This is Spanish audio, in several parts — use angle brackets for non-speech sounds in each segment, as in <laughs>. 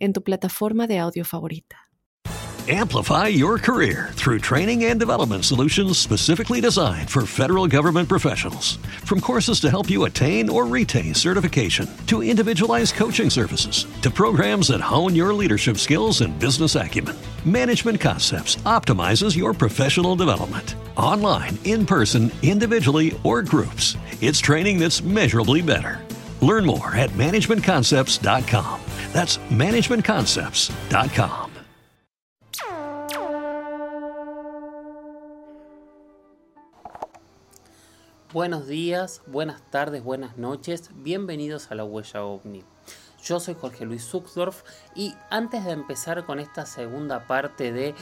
en tu plataforma de audio favorita. Amplify your career through training and development solutions specifically designed for federal government professionals. From courses to help you attain or retain certification, to individualized coaching services, to programs that hone your leadership skills and business acumen, Management Concepts optimizes your professional development. Online, in person, individually, or groups, it's training that's measurably better. Learn more at managementconcepts.com. That's managementconcepts.com. Buenos días, buenas tardes, buenas noches, bienvenidos a la Huella OVNI. Yo soy Jorge Luis Zuxdorf y antes de empezar con esta segunda parte de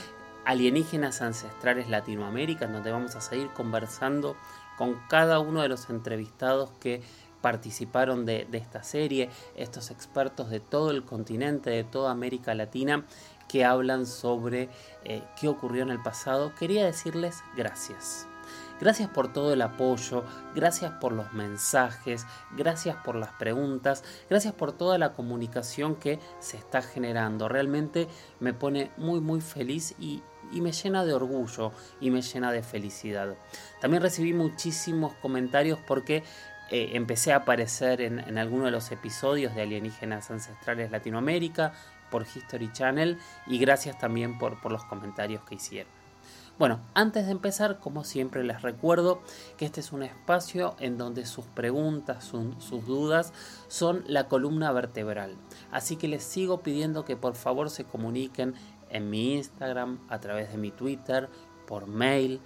Alienígenas Ancestrales Latinoamérica, en donde vamos a seguir conversando con cada uno de los entrevistados que participaron de, esta serie, estos expertos de todo el continente, de toda América Latina, que hablan sobre eh, qué ocurrió en el pasado, quería decirles gracias. Gracias por todo el apoyo, gracias por los mensajes, gracias por las preguntas, gracias por toda la comunicación que se está generando. Realmente me pone muy muy feliz y, me llena de orgullo y me llena de felicidad. También recibí muchísimos comentarios porque eh, empecé a aparecer en, en algunos de los episodios de Alienígenas Ancestrales Latinoamérica por History Channel y gracias también por, por los comentarios que hicieron. Bueno, antes de empezar, como siempre les recuerdo que este es un espacio en donde sus preguntas, sus dudas son la columna vertebral. Así que les sigo pidiendo que por favor se comuniquen en mi Instagram, a través de mi Twitter, por mail,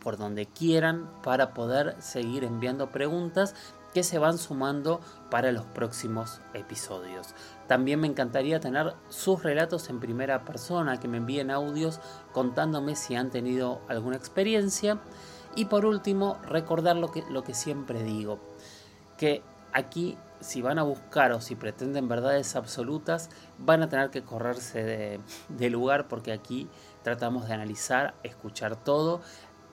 por donde quieran, para poder seguir enviando preguntas que se van sumando para los próximos episodios. También me encantaría tener sus relatos en primera persona, que me envíen audios contándome si han tenido alguna experiencia. Y por último, recordar lo que, lo que siempre digo, que aquí si van a buscar o si pretenden verdades absolutas, van a tener que correrse de, de lugar porque aquí tratamos de analizar, escuchar todo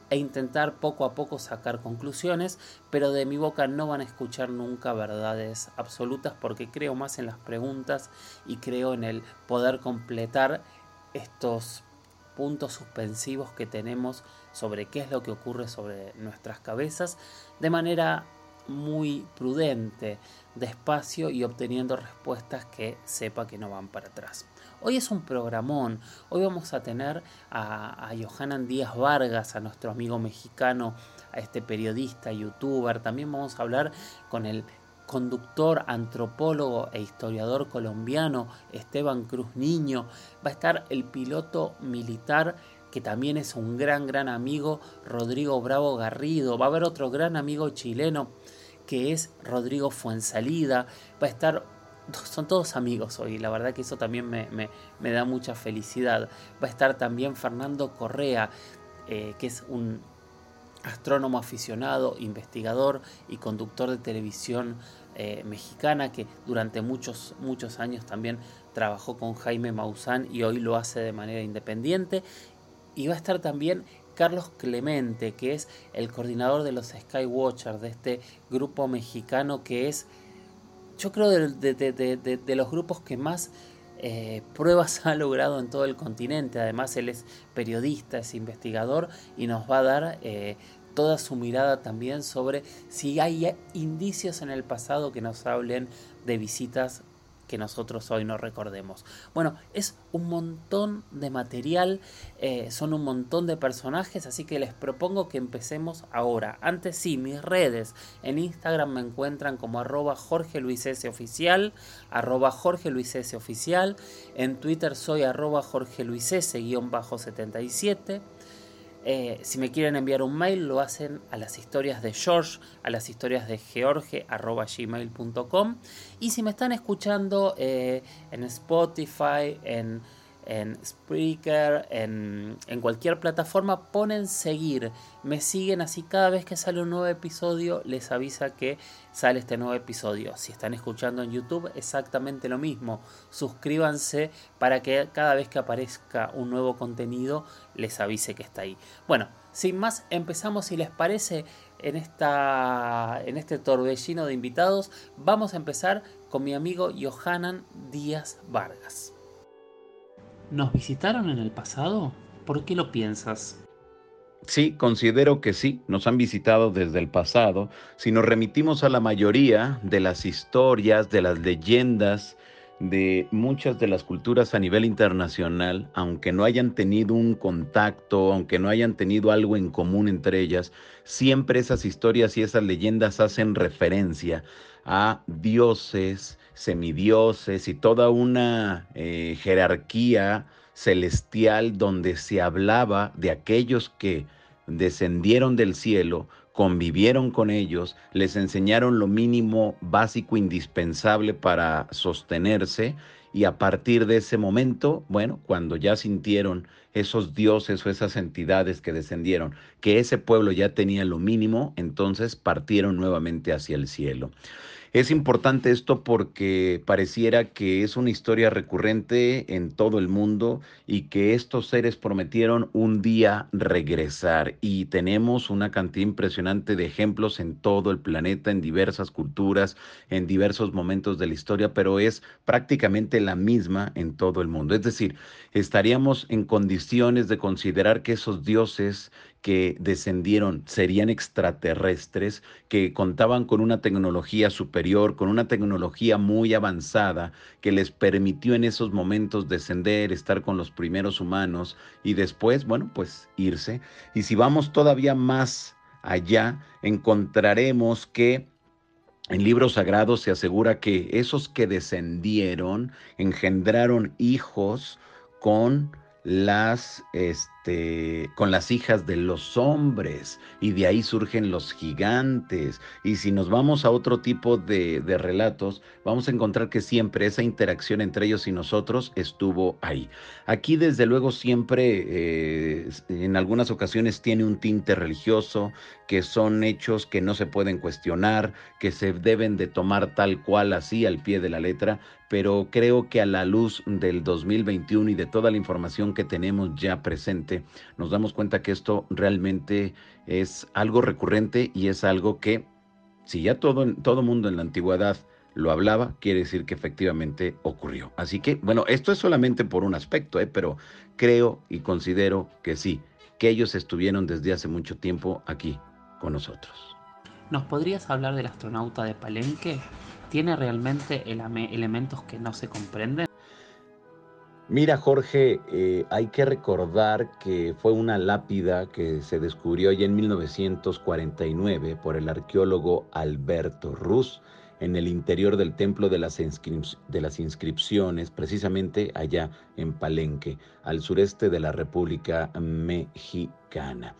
e intentar poco a poco sacar conclusiones, pero de mi boca no van a escuchar nunca verdades absolutas porque creo más en las preguntas y creo en el poder completar estos puntos suspensivos que tenemos sobre qué es lo que ocurre sobre nuestras cabezas de manera muy prudente, despacio y obteniendo respuestas que sepa que no van para atrás. Hoy es un programón. Hoy vamos a tener a, a Johanan Díaz Vargas, a nuestro amigo mexicano, a este periodista, youtuber. También vamos a hablar con el conductor, antropólogo e historiador colombiano Esteban Cruz Niño. Va a estar el piloto militar que también es un gran, gran amigo, Rodrigo Bravo Garrido. Va a haber otro gran amigo chileno que es Rodrigo Fuensalida. Va a estar son todos amigos hoy, la verdad que eso también me, da mucha felicidad. Va a estar también Fernando Correa, eh, que es un astrónomo aficionado, investigador y conductor de televisión eh, mexicana que durante muchos, muchos años también trabajó con Jaime Maussan y hoy lo hace de manera independiente. Y va a estar también Carlos Clemente, que es el coordinador de los Skywatchers, de este grupo mexicano que es yo creo de, los grupos que más eh, pruebas <laughs> ha logrado en todo el continente. Además, él es periodista, es investigador y nos va a dar eh, toda su mirada también sobre si hay indicios en el pasado que nos hablen de visitas que nosotros hoy no recordemos. Bueno, es un montón de material, eh, son un montón de personajes, así que les propongo que empecemos ahora. Antes sí, mis redes. En Instagram me encuentran como arroba Jorge Luis S. Oficial, arroba Jorge Luis S. Oficial. En Twitter soy arroba Jorge Luis S. 77. Eh, si me quieren enviar un mail, lo hacen a las historias de George, a las historias de George, arroba gmail.com. Y si me están escuchando eh, en Spotify, en en Spreaker, en, en, cualquier plataforma, ponen seguir. Me siguen así cada vez que sale un nuevo episodio, les avisa que sale este nuevo episodio. Si están escuchando en YouTube, exactamente lo mismo. Suscríbanse para que cada vez que aparezca un nuevo contenido, les avise que está ahí. Bueno, sin más, empezamos si les parece en, esta, en este torbellino de invitados. Vamos a empezar con mi amigo Johanan Díaz Vargas. ¿Nos visitaron en el pasado? ¿Por qué lo piensas? Sí, considero que sí, nos han visitado desde el pasado. Si nos remitimos a la mayoría de las historias, de las leyendas, de muchas de las culturas a nivel internacional, aunque no hayan tenido un contacto, aunque no hayan tenido algo en común entre ellas, siempre esas historias y esas leyendas hacen referencia a dioses, semidioses y toda una eh, jerarquía celestial donde se hablaba de aquellos que descendieron del cielo, convivieron con ellos, les enseñaron lo mínimo básico indispensable para sostenerse y a partir de ese momento, bueno, cuando ya sintieron esos dioses o esas entidades que descendieron, que ese pueblo ya tenía lo mínimo, entonces partieron nuevamente hacia el cielo. Es importante esto porque pareciera que es una historia recurrente en todo el mundo y que estos seres prometieron un día regresar y tenemos una cantidad impresionante de ejemplos en todo el planeta, en diversas culturas, en diversos momentos de la historia, pero es prácticamente la misma en todo el mundo. Es decir, estaríamos en condiciones de considerar que esos dioses que descendieron serían extraterrestres, que contaban con una tecnología superior, con una tecnología muy avanzada, que les permitió en esos momentos descender, estar con los primeros humanos y después, bueno, pues irse. Y si vamos todavía más allá, encontraremos que en libros sagrados se asegura que esos que descendieron engendraron hijos con las este, con las hijas de los hombres y de ahí surgen los gigantes. Y si nos vamos a otro tipo de, de, relatos, vamos a encontrar que siempre esa interacción entre ellos y nosotros estuvo ahí. Aquí desde luego siempre eh, en algunas ocasiones tiene un tinte religioso, que son hechos que no se pueden cuestionar, que se deben de tomar tal cual así al pie de la letra, pero creo que a la luz del 2021 y de toda la información que tenemos ya presente, nos damos cuenta que esto realmente es algo recurrente y es algo que, si ya todo, todo mundo en la antigüedad lo hablaba, quiere decir que efectivamente ocurrió. Así que, bueno, esto es solamente por un aspecto, ¿eh? pero creo y considero que sí, que ellos estuvieron desde hace mucho tiempo aquí con nosotros. ¿Nos podrías hablar del astronauta de Palenque? ¿Tiene realmente elementos que no se comprenden? Mira, Jorge, eh, hay que recordar que fue una lápida que se descubrió ya en 1949 por el arqueólogo Alberto Ruz en el interior del templo de las, inscripciones, precisamente allá en Palenque, al sureste de la República Mexicana.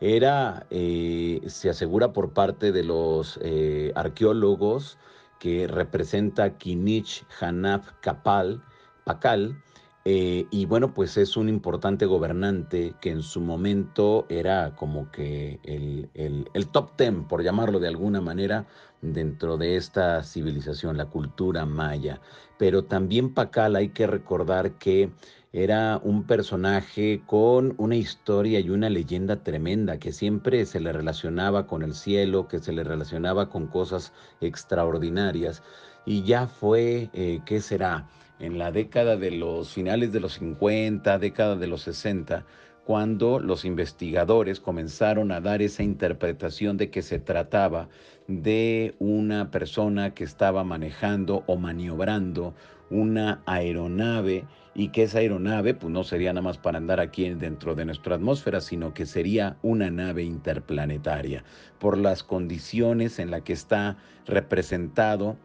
Era, eh, se asegura por parte de los eh, arqueólogos, que representa Kinich Hanaf Kapal, Pakal, eh, y bueno, pues es un importante gobernante que en su momento era como que el, el, top ten, por llamarlo de alguna manera, dentro de esta civilización, la cultura maya. Pero también Pakal hay que recordar que era un personaje con una historia y una leyenda tremenda que siempre se le relacionaba con el cielo, que se le relacionaba con cosas extraordinarias. Y ya fue, eh, ¿qué será? En la década de los finales de los 50, década de los 60, cuando los investigadores comenzaron a dar esa interpretación de que se trataba de una persona que estaba manejando o maniobrando una aeronave y que esa aeronave pues no sería nada más para andar aquí dentro de nuestra atmósfera, sino que sería una nave interplanetaria por las condiciones en las que está representado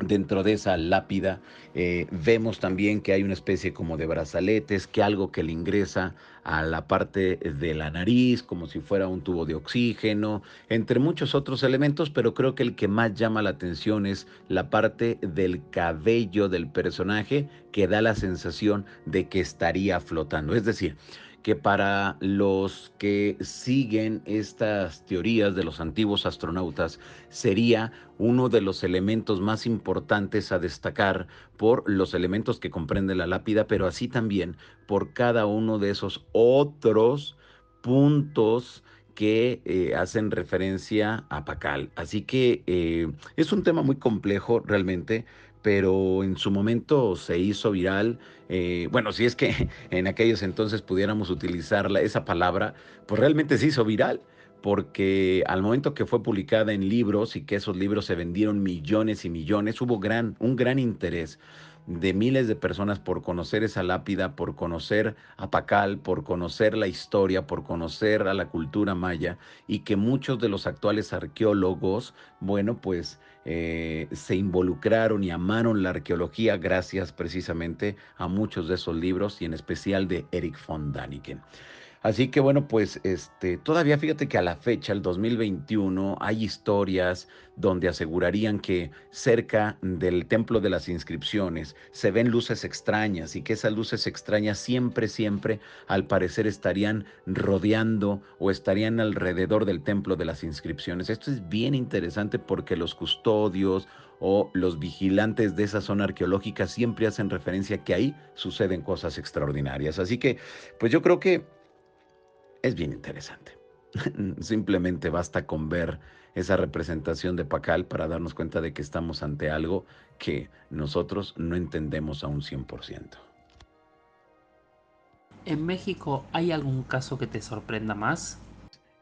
Dentro de esa lápida eh, vemos también que hay una especie como de brazaletes, que algo que le ingresa a la parte de la nariz, como si fuera un tubo de oxígeno, entre muchos otros elementos, pero creo que el que más llama la atención es la parte del cabello del personaje que da la sensación de que estaría flotando. Es decir, que para los que siguen estas teorías de los antiguos astronautas sería uno de los elementos más importantes a destacar por los elementos que comprende la lápida, pero así también por cada uno de esos otros puntos que eh, hacen referencia a Pacal. Así que eh, es un tema muy complejo realmente, pero en su momento se hizo viral. Eh, bueno, si es que <laughs> en aquellos entonces pudiéramos utilizar esa palabra, pues realmente se hizo viral, porque al momento que fue publicada en libros y que esos libros se vendieron millones y millones, hubo un gran interés de miles de personas por conocer esa lápida, por conocer a Pacal, por conocer la historia, por conocer a la cultura maya y que muchos de los actuales arqueólogos, bueno, pues eh, se involucraron y amaron la arqueología gracias precisamente a muchos de esos libros y en especial de Eric von Daniken. Así que bueno, pues este, todavía fíjate que a la fecha, el 2021, hay historias donde asegurarían que cerca del templo de las inscripciones se ven luces extrañas y que esas luces extrañas siempre, siempre al parecer estarían rodeando o estarían alrededor del templo de las inscripciones. Esto es bien interesante porque los custodios o los vigilantes de esa zona arqueológica siempre hacen referencia que ahí suceden cosas extraordinarias. Así que, pues yo creo que es bien interesante. <laughs> Simplemente basta con ver esa representación de Pacal para darnos cuenta de que estamos ante algo que nosotros no entendemos a un 100%. ¿En México hay algún caso que te sorprenda más?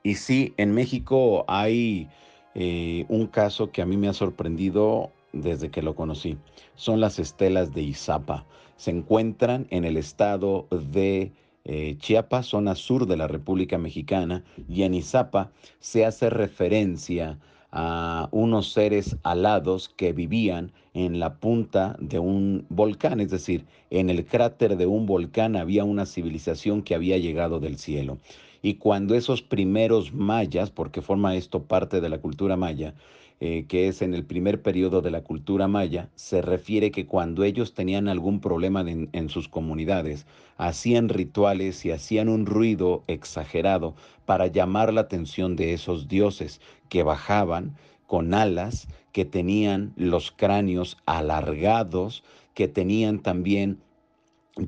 Y sí, en México hay eh, un caso que a mí me ha sorprendido desde que lo conocí. Son las estelas de Izapa. Se encuentran en el estado de eh, Chiapas, zona sur de la República Mexicana, y en Izapa se hace referencia a unos seres alados que vivían en la punta de un volcán, es decir, en el cráter de un volcán había una civilización que había llegado del cielo. Y cuando esos primeros mayas, porque forma esto parte de la cultura maya, eh, que es en el primer periodo de la cultura maya, se refiere que cuando ellos tenían algún problema en sus comunidades, hacían rituales y hacían un ruido exagerado para llamar la atención de esos dioses que bajaban con alas, que tenían los cráneos alargados, que tenían también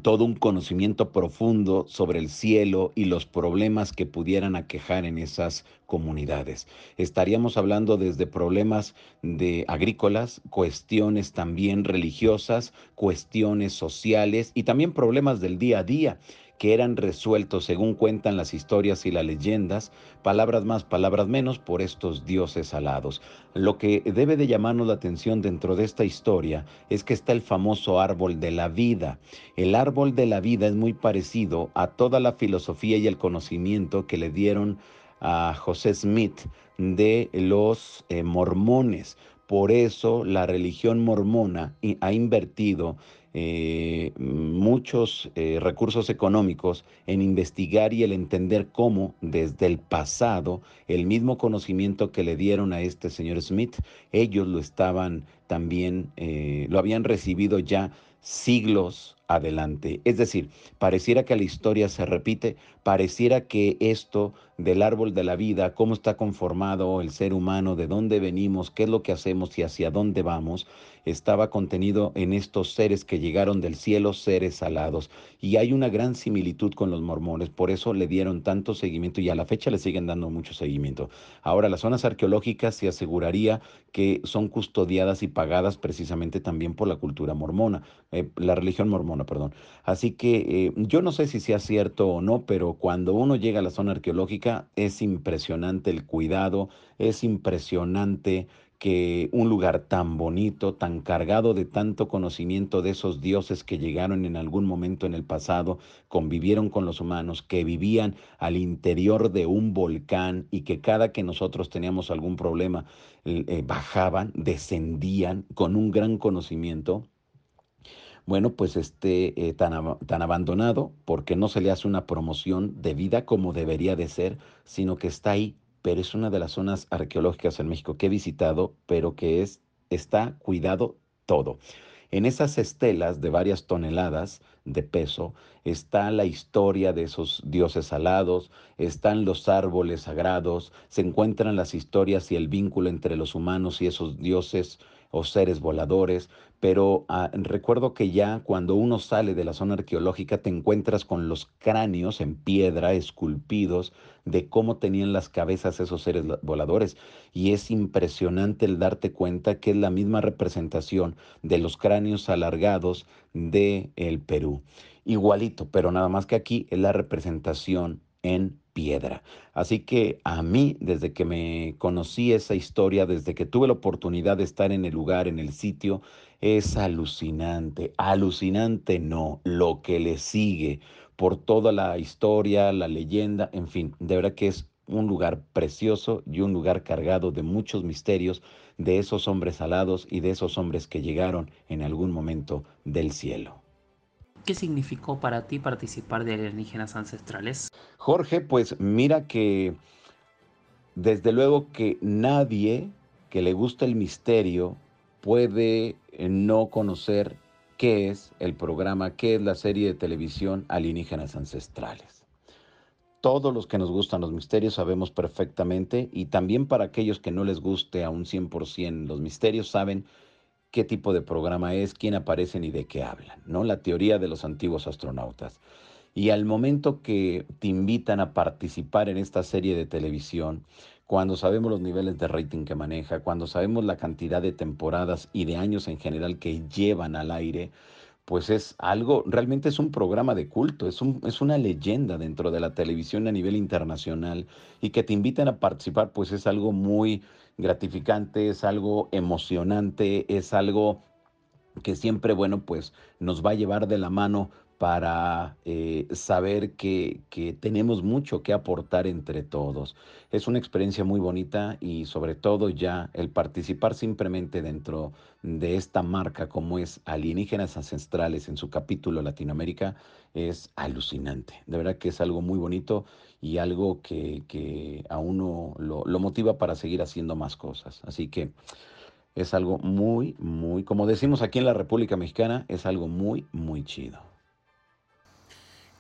todo un conocimiento profundo sobre el cielo y los problemas que pudieran aquejar en esas comunidades. Estaríamos hablando desde problemas de agrícolas, cuestiones también religiosas, cuestiones sociales y también problemas del día a día que eran resueltos según cuentan las historias y las leyendas, palabras más, palabras menos, por estos dioses alados. Lo que debe de llamarnos la atención dentro de esta historia es que está el famoso árbol de la vida. El árbol de la vida es muy parecido a toda la filosofía y el conocimiento que le dieron a José Smith de los eh, mormones. Por eso la religión mormona ha invertido eh, muchos eh, recursos económicos en investigar y el entender cómo desde el pasado el mismo conocimiento que le dieron a este señor Smith, ellos lo estaban también, eh, lo habían recibido ya siglos adelante. Es decir, pareciera que la historia se repite, pareciera que esto del árbol de la vida, cómo está conformado el ser humano, de dónde venimos, qué es lo que hacemos y hacia dónde vamos, estaba contenido en estos seres que llegaron del cielo, seres alados. Y hay una gran similitud con los mormones, por eso le dieron tanto seguimiento y a la fecha le siguen dando mucho seguimiento. Ahora, las zonas arqueológicas se aseguraría que son custodiadas y pagadas precisamente también por la cultura mormona, eh, la religión mormona, perdón. Así que eh, yo no sé si sea cierto o no, pero cuando uno llega a la zona arqueológica es impresionante el cuidado, es impresionante que un lugar tan bonito, tan cargado de tanto conocimiento de esos dioses que llegaron en algún momento en el pasado, convivieron con los humanos, que vivían al interior de un volcán y que cada que nosotros teníamos algún problema eh, bajaban, descendían con un gran conocimiento, bueno, pues esté eh, tan, tan abandonado porque no se le hace una promoción de vida como debería de ser, sino que está ahí pero es una de las zonas arqueológicas en México que he visitado, pero que es, está cuidado todo. En esas estelas de varias toneladas de peso está la historia de esos dioses alados, están los árboles sagrados, se encuentran las historias y el vínculo entre los humanos y esos dioses o seres voladores, pero ah, recuerdo que ya cuando uno sale de la zona arqueológica te encuentras con los cráneos en piedra esculpidos de cómo tenían las cabezas esos seres voladores y es impresionante el darte cuenta que es la misma representación de los cráneos alargados de el Perú. Igualito, pero nada más que aquí es la representación en piedra. Así que a mí, desde que me conocí esa historia, desde que tuve la oportunidad de estar en el lugar, en el sitio, es alucinante. Alucinante no, lo que le sigue por toda la historia, la leyenda, en fin, de verdad que es un lugar precioso y un lugar cargado de muchos misterios de esos hombres alados y de esos hombres que llegaron en algún momento del cielo. ¿Qué significó para ti participar de alienígenas ancestrales? Jorge, pues mira que desde luego que nadie que le gusta el misterio puede eh, no conocer qué es el programa, qué es la serie de televisión Alienígenas Ancestrales. Todos los que nos gustan los misterios sabemos perfectamente y también para aquellos que no les guste a un 100% los misterios saben qué tipo de programa es, quién aparecen y de qué hablan, ¿no? La teoría de los antiguos astronautas. Y al momento que te invitan a participar en esta serie de televisión, cuando sabemos los niveles de rating que maneja, cuando sabemos la cantidad de temporadas y de años en general que llevan al aire, pues es algo, realmente es un programa de culto, es, un, es una leyenda dentro de la televisión a nivel internacional y que te inviten a participar, pues es algo muy gratificante, es algo emocionante, es algo que siempre, bueno, pues nos va a llevar de la mano para eh, saber que, que, tenemos mucho que aportar entre todos. Es una experiencia muy bonita y sobre todo ya el participar simplemente dentro de esta marca como es Alienígenas Ancestrales en su capítulo Latinoamérica es alucinante. De verdad que es algo muy bonito y algo que, que a uno lo, lo motiva para seguir haciendo más cosas. Así que es algo muy, muy, como decimos aquí en la República Mexicana, es algo muy, muy chido.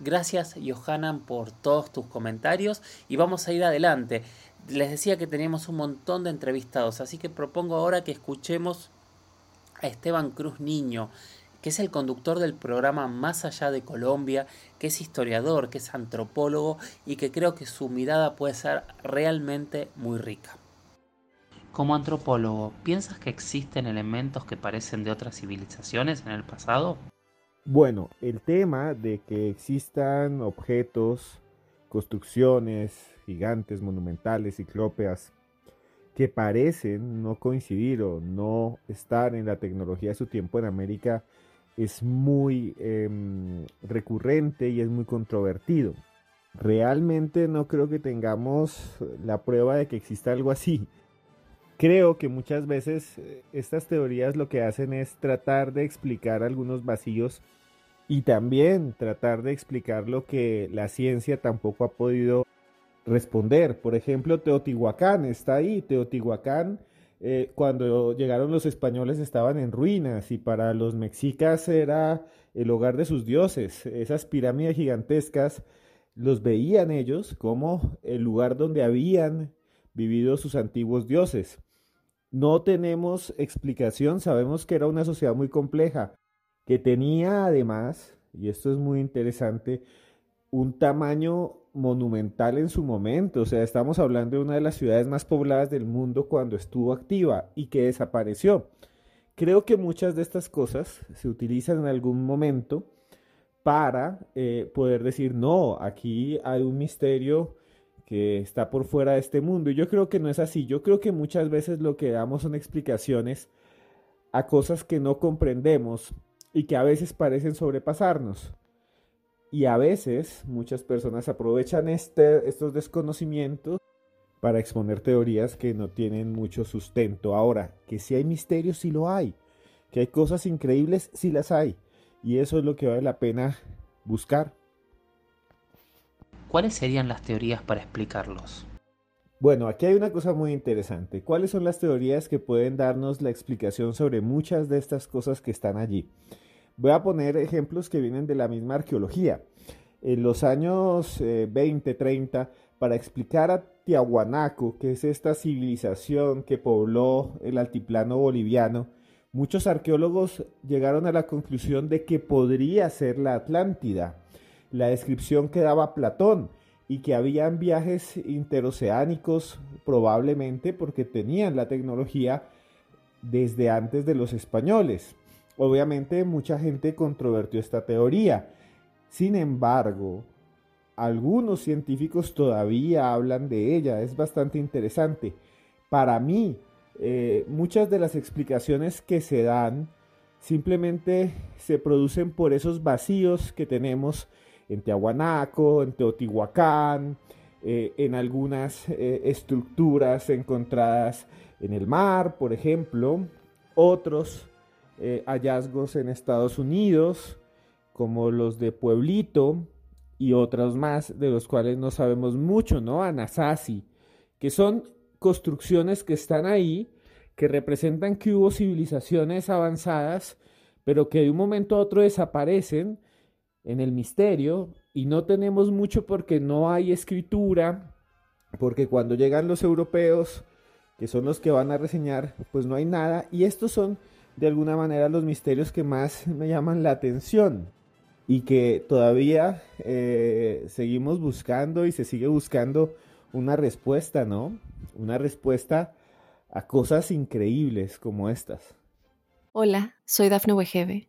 Gracias Johanan por todos tus comentarios y vamos a ir adelante. Les decía que teníamos un montón de entrevistados, así que propongo ahora que escuchemos a Esteban Cruz Niño, que es el conductor del programa Más allá de Colombia, que es historiador, que es antropólogo y que creo que su mirada puede ser realmente muy rica. Como antropólogo, ¿piensas que existen elementos que parecen de otras civilizaciones en el pasado? Bueno, el tema de que existan objetos, construcciones gigantes, monumentales, ciclópeas, que parecen no coincidir o no estar en la tecnología de su tiempo en América, es muy em, recurrente y es muy controvertido. Realmente no creo que tengamos la prueba de que exista algo así. Creo que muchas veces eh, estas teorías lo que hacen es tratar de explicar algunos vacíos y también tratar de explicar lo que la ciencia tampoco ha podido responder. Por ejemplo, Teotihuacán está ahí. Teotihuacán, eh, cuando llegaron los españoles estaban en ruinas y para los mexicas era el hogar de sus dioses. Esas pirámides gigantescas los veían ellos como el lugar donde habían vivido sus antiguos dioses. No tenemos explicación, sabemos que era una sociedad muy compleja, que tenía además, y esto es muy interesante, un tamaño monumental en su momento. O sea, estamos hablando de una de las ciudades más pobladas del mundo cuando estuvo activa y que desapareció. Creo que muchas de estas cosas se utilizan en algún momento para eh, poder decir, no, aquí hay un misterio que está por fuera de este mundo. Y yo creo que no es así. Yo creo que muchas veces lo que damos son explicaciones a cosas que no comprendemos y que a veces parecen sobrepasarnos. Y a veces muchas personas aprovechan este, estos desconocimientos para exponer teorías que no tienen mucho sustento. Ahora, que si hay misterios, sí lo hay. Que hay cosas increíbles, sí las hay. Y eso es lo que vale la pena buscar. ¿Cuáles serían las teorías para explicarlos? Bueno, aquí hay una cosa muy interesante. ¿Cuáles son las teorías que pueden darnos la explicación sobre muchas de estas cosas que están allí? Voy a poner ejemplos que vienen de la misma arqueología. En los años 20, eh, 30, para explicar a Tiahuanaco, que es esta civilización que pobló el altiplano boliviano, muchos arqueólogos llegaron a la conclusión de que podría ser la Atlántida. La descripción que daba Platón y que habían viajes interoceánicos probablemente porque tenían la tecnología desde antes de los españoles. Obviamente mucha gente controvertió esta teoría. Sin embargo, algunos científicos todavía hablan de ella. Es bastante interesante. Para mí, eh, muchas de las explicaciones que se dan simplemente se producen por esos vacíos que tenemos en Tiahuanaco, en Teotihuacán, eh, en algunas eh, estructuras encontradas en el mar, por ejemplo, otros eh, hallazgos en Estados Unidos, como los de Pueblito y otros más, de los cuales no sabemos mucho, ¿no? Anasazi, que son construcciones que están ahí, que representan que hubo civilizaciones avanzadas, pero que de un momento a otro desaparecen en el misterio y no tenemos mucho porque no hay escritura, porque cuando llegan los europeos, que son los que van a reseñar, pues no hay nada y estos son de alguna manera los misterios que más me llaman la atención y que todavía eh, seguimos buscando y se sigue buscando una respuesta, ¿no? Una respuesta a cosas increíbles como estas. Hola, soy Dafne Wegebe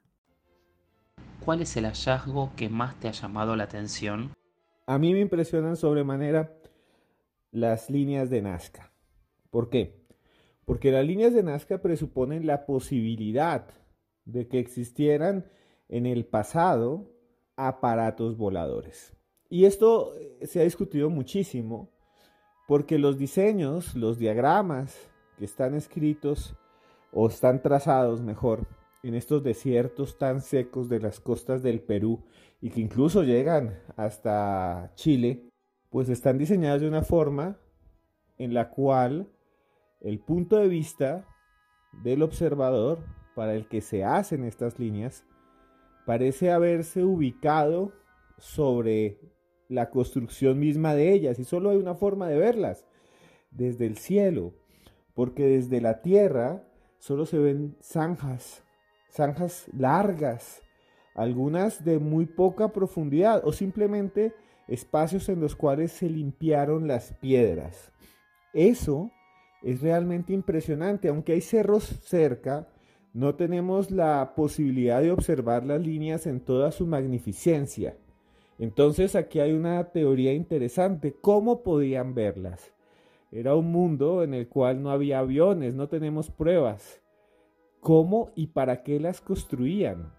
¿Cuál es el hallazgo que más te ha llamado la atención? A mí me impresionan sobremanera las líneas de Nazca. ¿Por qué? Porque las líneas de Nazca presuponen la posibilidad de que existieran en el pasado aparatos voladores. Y esto eh, se ha discutido muchísimo porque los diseños, los diagramas que están escritos o están trazados mejor en estos desiertos tan secos de las costas del Perú y que incluso llegan hasta Chile, pues están diseñados de una forma en la cual el punto de vista del observador para el que se hacen estas líneas parece haberse ubicado sobre la construcción misma de ellas y solo hay una forma de verlas, desde el cielo, porque desde la tierra solo se ven zanjas zanjas largas, algunas de muy poca profundidad o simplemente espacios en los cuales se limpiaron las piedras. Eso es realmente impresionante, aunque hay cerros cerca, no tenemos la posibilidad de observar las líneas en toda su magnificencia. Entonces aquí hay una teoría interesante, ¿cómo podían verlas? Era un mundo en el cual no había aviones, no tenemos pruebas cómo y para qué las construían.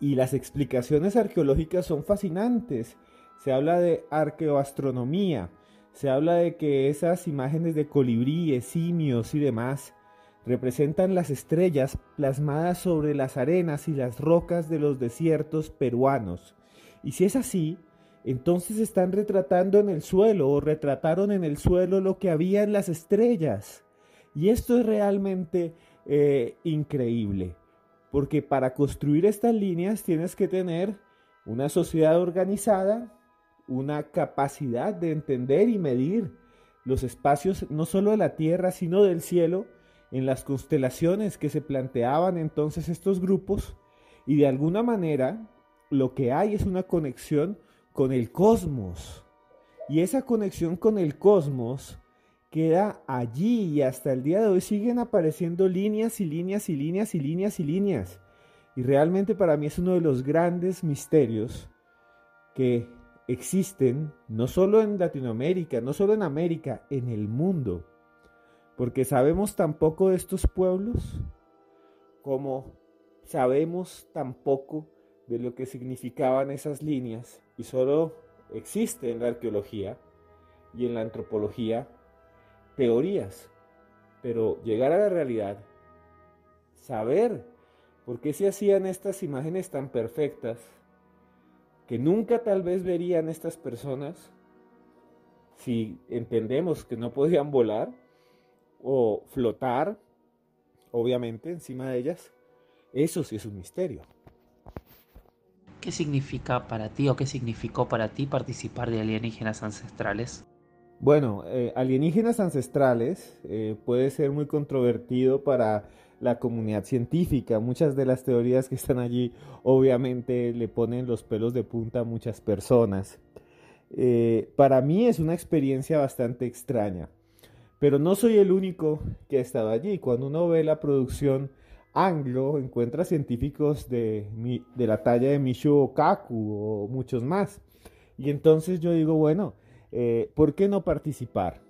Y las explicaciones arqueológicas son fascinantes. Se habla de arqueoastronomía, se habla de que esas imágenes de colibríes, simios y demás representan las estrellas plasmadas sobre las arenas y las rocas de los desiertos peruanos. Y si es así, entonces están retratando en el suelo o retrataron en el suelo lo que había en las estrellas. Y esto es realmente eh, increíble, porque para construir estas líneas tienes que tener una sociedad organizada, una capacidad de entender y medir los espacios no solo de la Tierra, sino del cielo, en las constelaciones que se planteaban entonces estos grupos, y de alguna manera lo que hay es una conexión con el cosmos. Y esa conexión con el cosmos queda allí y hasta el día de hoy siguen apareciendo líneas y líneas y líneas y líneas y líneas. Y realmente para mí es uno de los grandes misterios que existen no solo en Latinoamérica, no solo en América, en el mundo. Porque sabemos tan poco de estos pueblos como sabemos tan poco de lo que significaban esas líneas y solo existe en la arqueología y en la antropología teorías, pero llegar a la realidad, saber por qué se hacían estas imágenes tan perfectas que nunca tal vez verían estas personas si entendemos que no podían volar o flotar, obviamente, encima de ellas, eso sí es un misterio. ¿Qué significa para ti o qué significó para ti participar de alienígenas ancestrales? Bueno, eh, alienígenas ancestrales eh, puede ser muy controvertido para la comunidad científica. Muchas de las teorías que están allí obviamente le ponen los pelos de punta a muchas personas. Eh, para mí es una experiencia bastante extraña, pero no soy el único que ha estado allí. Cuando uno ve la producción anglo encuentra científicos de, de la talla de Michio Kaku o muchos más. Y entonces yo digo, bueno, eh, ¿por qué no participar?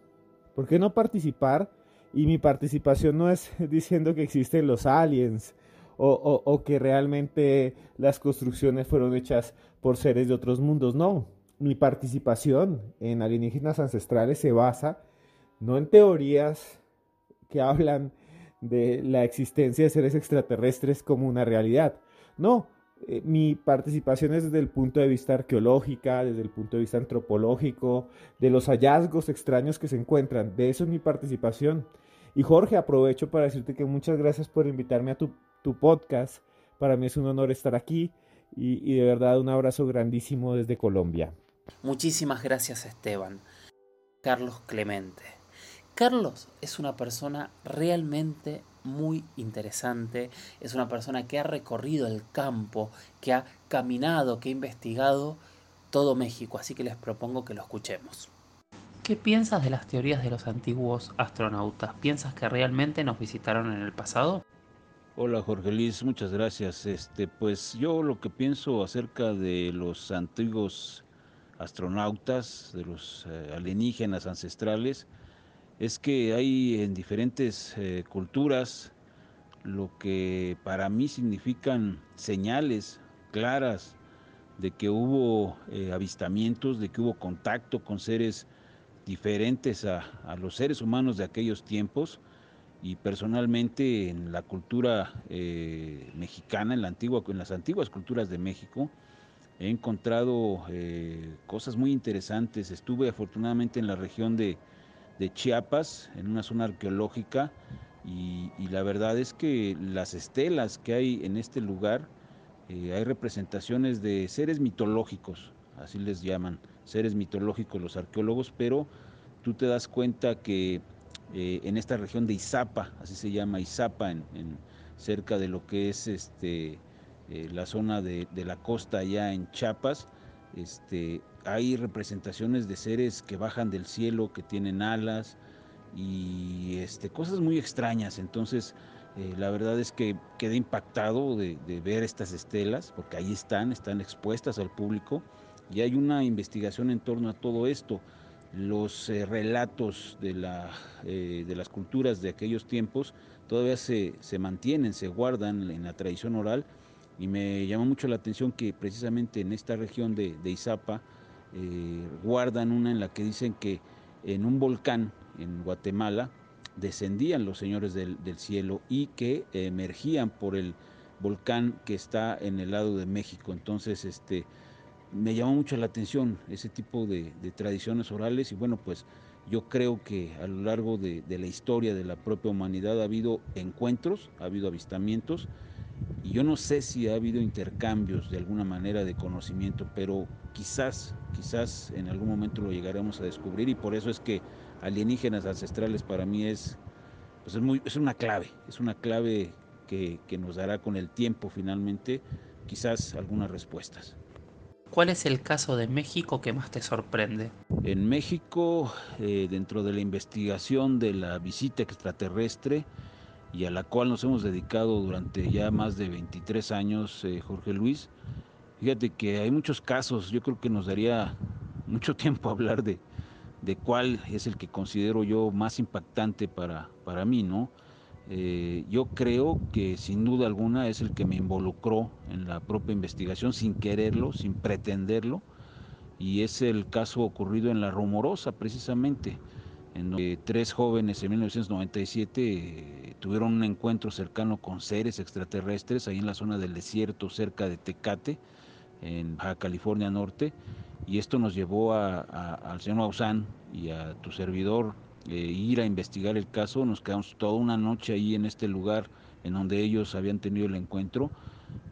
¿Por qué no participar? Y mi participación no es <laughs> diciendo que existen los aliens o, o que realmente las construcciones fueron hechas por seres de otros mundos. No, mi participación en alienígenas ancestrales se basa no en teorías que hablan de la existencia de seres extraterrestres como una realidad. No, eh, mi participación es desde el punto de vista arqueológica, desde el punto de vista antropológico, de los hallazgos extraños que se encuentran. De eso es mi participación. Y Jorge, aprovecho para decirte que muchas gracias por invitarme a tu, podcast. Para mí es un honor estar aquí y, y de verdad un abrazo grandísimo desde Colombia. Muchísimas gracias Esteban. Carlos Clemente. Carlos es una persona realmente muy interesante, es una persona que ha recorrido el campo, que ha caminado, que ha investigado todo México, así que les propongo que lo escuchemos. ¿Qué piensas de las teorías de los antiguos astronautas? ¿Piensas que realmente nos visitaron en el pasado? Hola Jorge Luis, muchas gracias. Este, pues yo lo que pienso acerca de los antiguos astronautas, de los eh, alienígenas ancestrales, es que hay en diferentes eh, culturas lo que para mí significan señales claras de que hubo eh, avistamientos, de que hubo contacto con seres diferentes a, los seres humanos de aquellos tiempos y personalmente en la cultura eh, mexicana, en, la antigua, en las antiguas culturas de México, he encontrado cosas muy interesantes. Estuve afortunadamente en la región de, de Chiapas, en una zona arqueológica, y, la verdad es que las estelas que hay en este lugar, eh, hay representaciones de seres mitológicos, así les llaman, seres mitológicos los arqueólogos, pero tú te das cuenta que eh, en esta región de Izapa, así se llama Izapa, en, cerca de lo que es este, eh, la zona de, de, la costa allá en Chiapas, este, hay representaciones de seres que bajan del cielo, que tienen alas y este, cosas muy extrañas. Entonces, eh, la verdad es que quedé impactado de, ver estas estelas, porque ahí están, están expuestas al público y hay una investigación en torno a todo esto. Los eh, relatos de, la, eh, las culturas de aquellos tiempos todavía se, se mantienen, se guardan en la tradición oral y me llama mucho la atención que precisamente en esta región de Izapa, eh, guardan una en la que dicen que en un volcán en Guatemala descendían los señores del, cielo y que emergían por el volcán que está en el lado de México. Entonces, este, me llamó mucho la atención ese tipo de, tradiciones orales y bueno, pues yo creo que a lo largo de, de, la historia de la propia humanidad ha habido encuentros, ha habido avistamientos y yo no sé si ha habido intercambios de alguna manera de conocimiento, pero quizás, quizás en algún momento lo llegaremos a descubrir y por eso es que alienígenas ancestrales para mí es, pues es, muy, es una clave, es una clave que, que nos dará con el tiempo finalmente quizás algunas respuestas. ¿Cuál es el caso de México que más te sorprende? En México, eh, dentro de la investigación de la visita extraterrestre, y a la cual nos hemos dedicado durante ya más de 23 años, eh, Jorge Luis, fíjate que hay muchos casos, yo creo que nos daría mucho <laughs> tiempo hablar de, de cuál es el que considero yo más impactante para, para mí, ¿no? Eh, yo creo que sin duda alguna es el que me involucró en la propia investigación sin quererlo, sin pretenderlo, y es el caso ocurrido en La Rumorosa precisamente, en donde tres jóvenes en 1997 eh, tuvieron un encuentro cercano con seres extraterrestres ahí en la zona del desierto cerca de Tecate, en Baja California Norte, y esto nos llevó al señor Maussan y a tu servidor eh, ir a investigar el caso. Nos quedamos toda una noche ahí en este lugar en donde ellos habían tenido el encuentro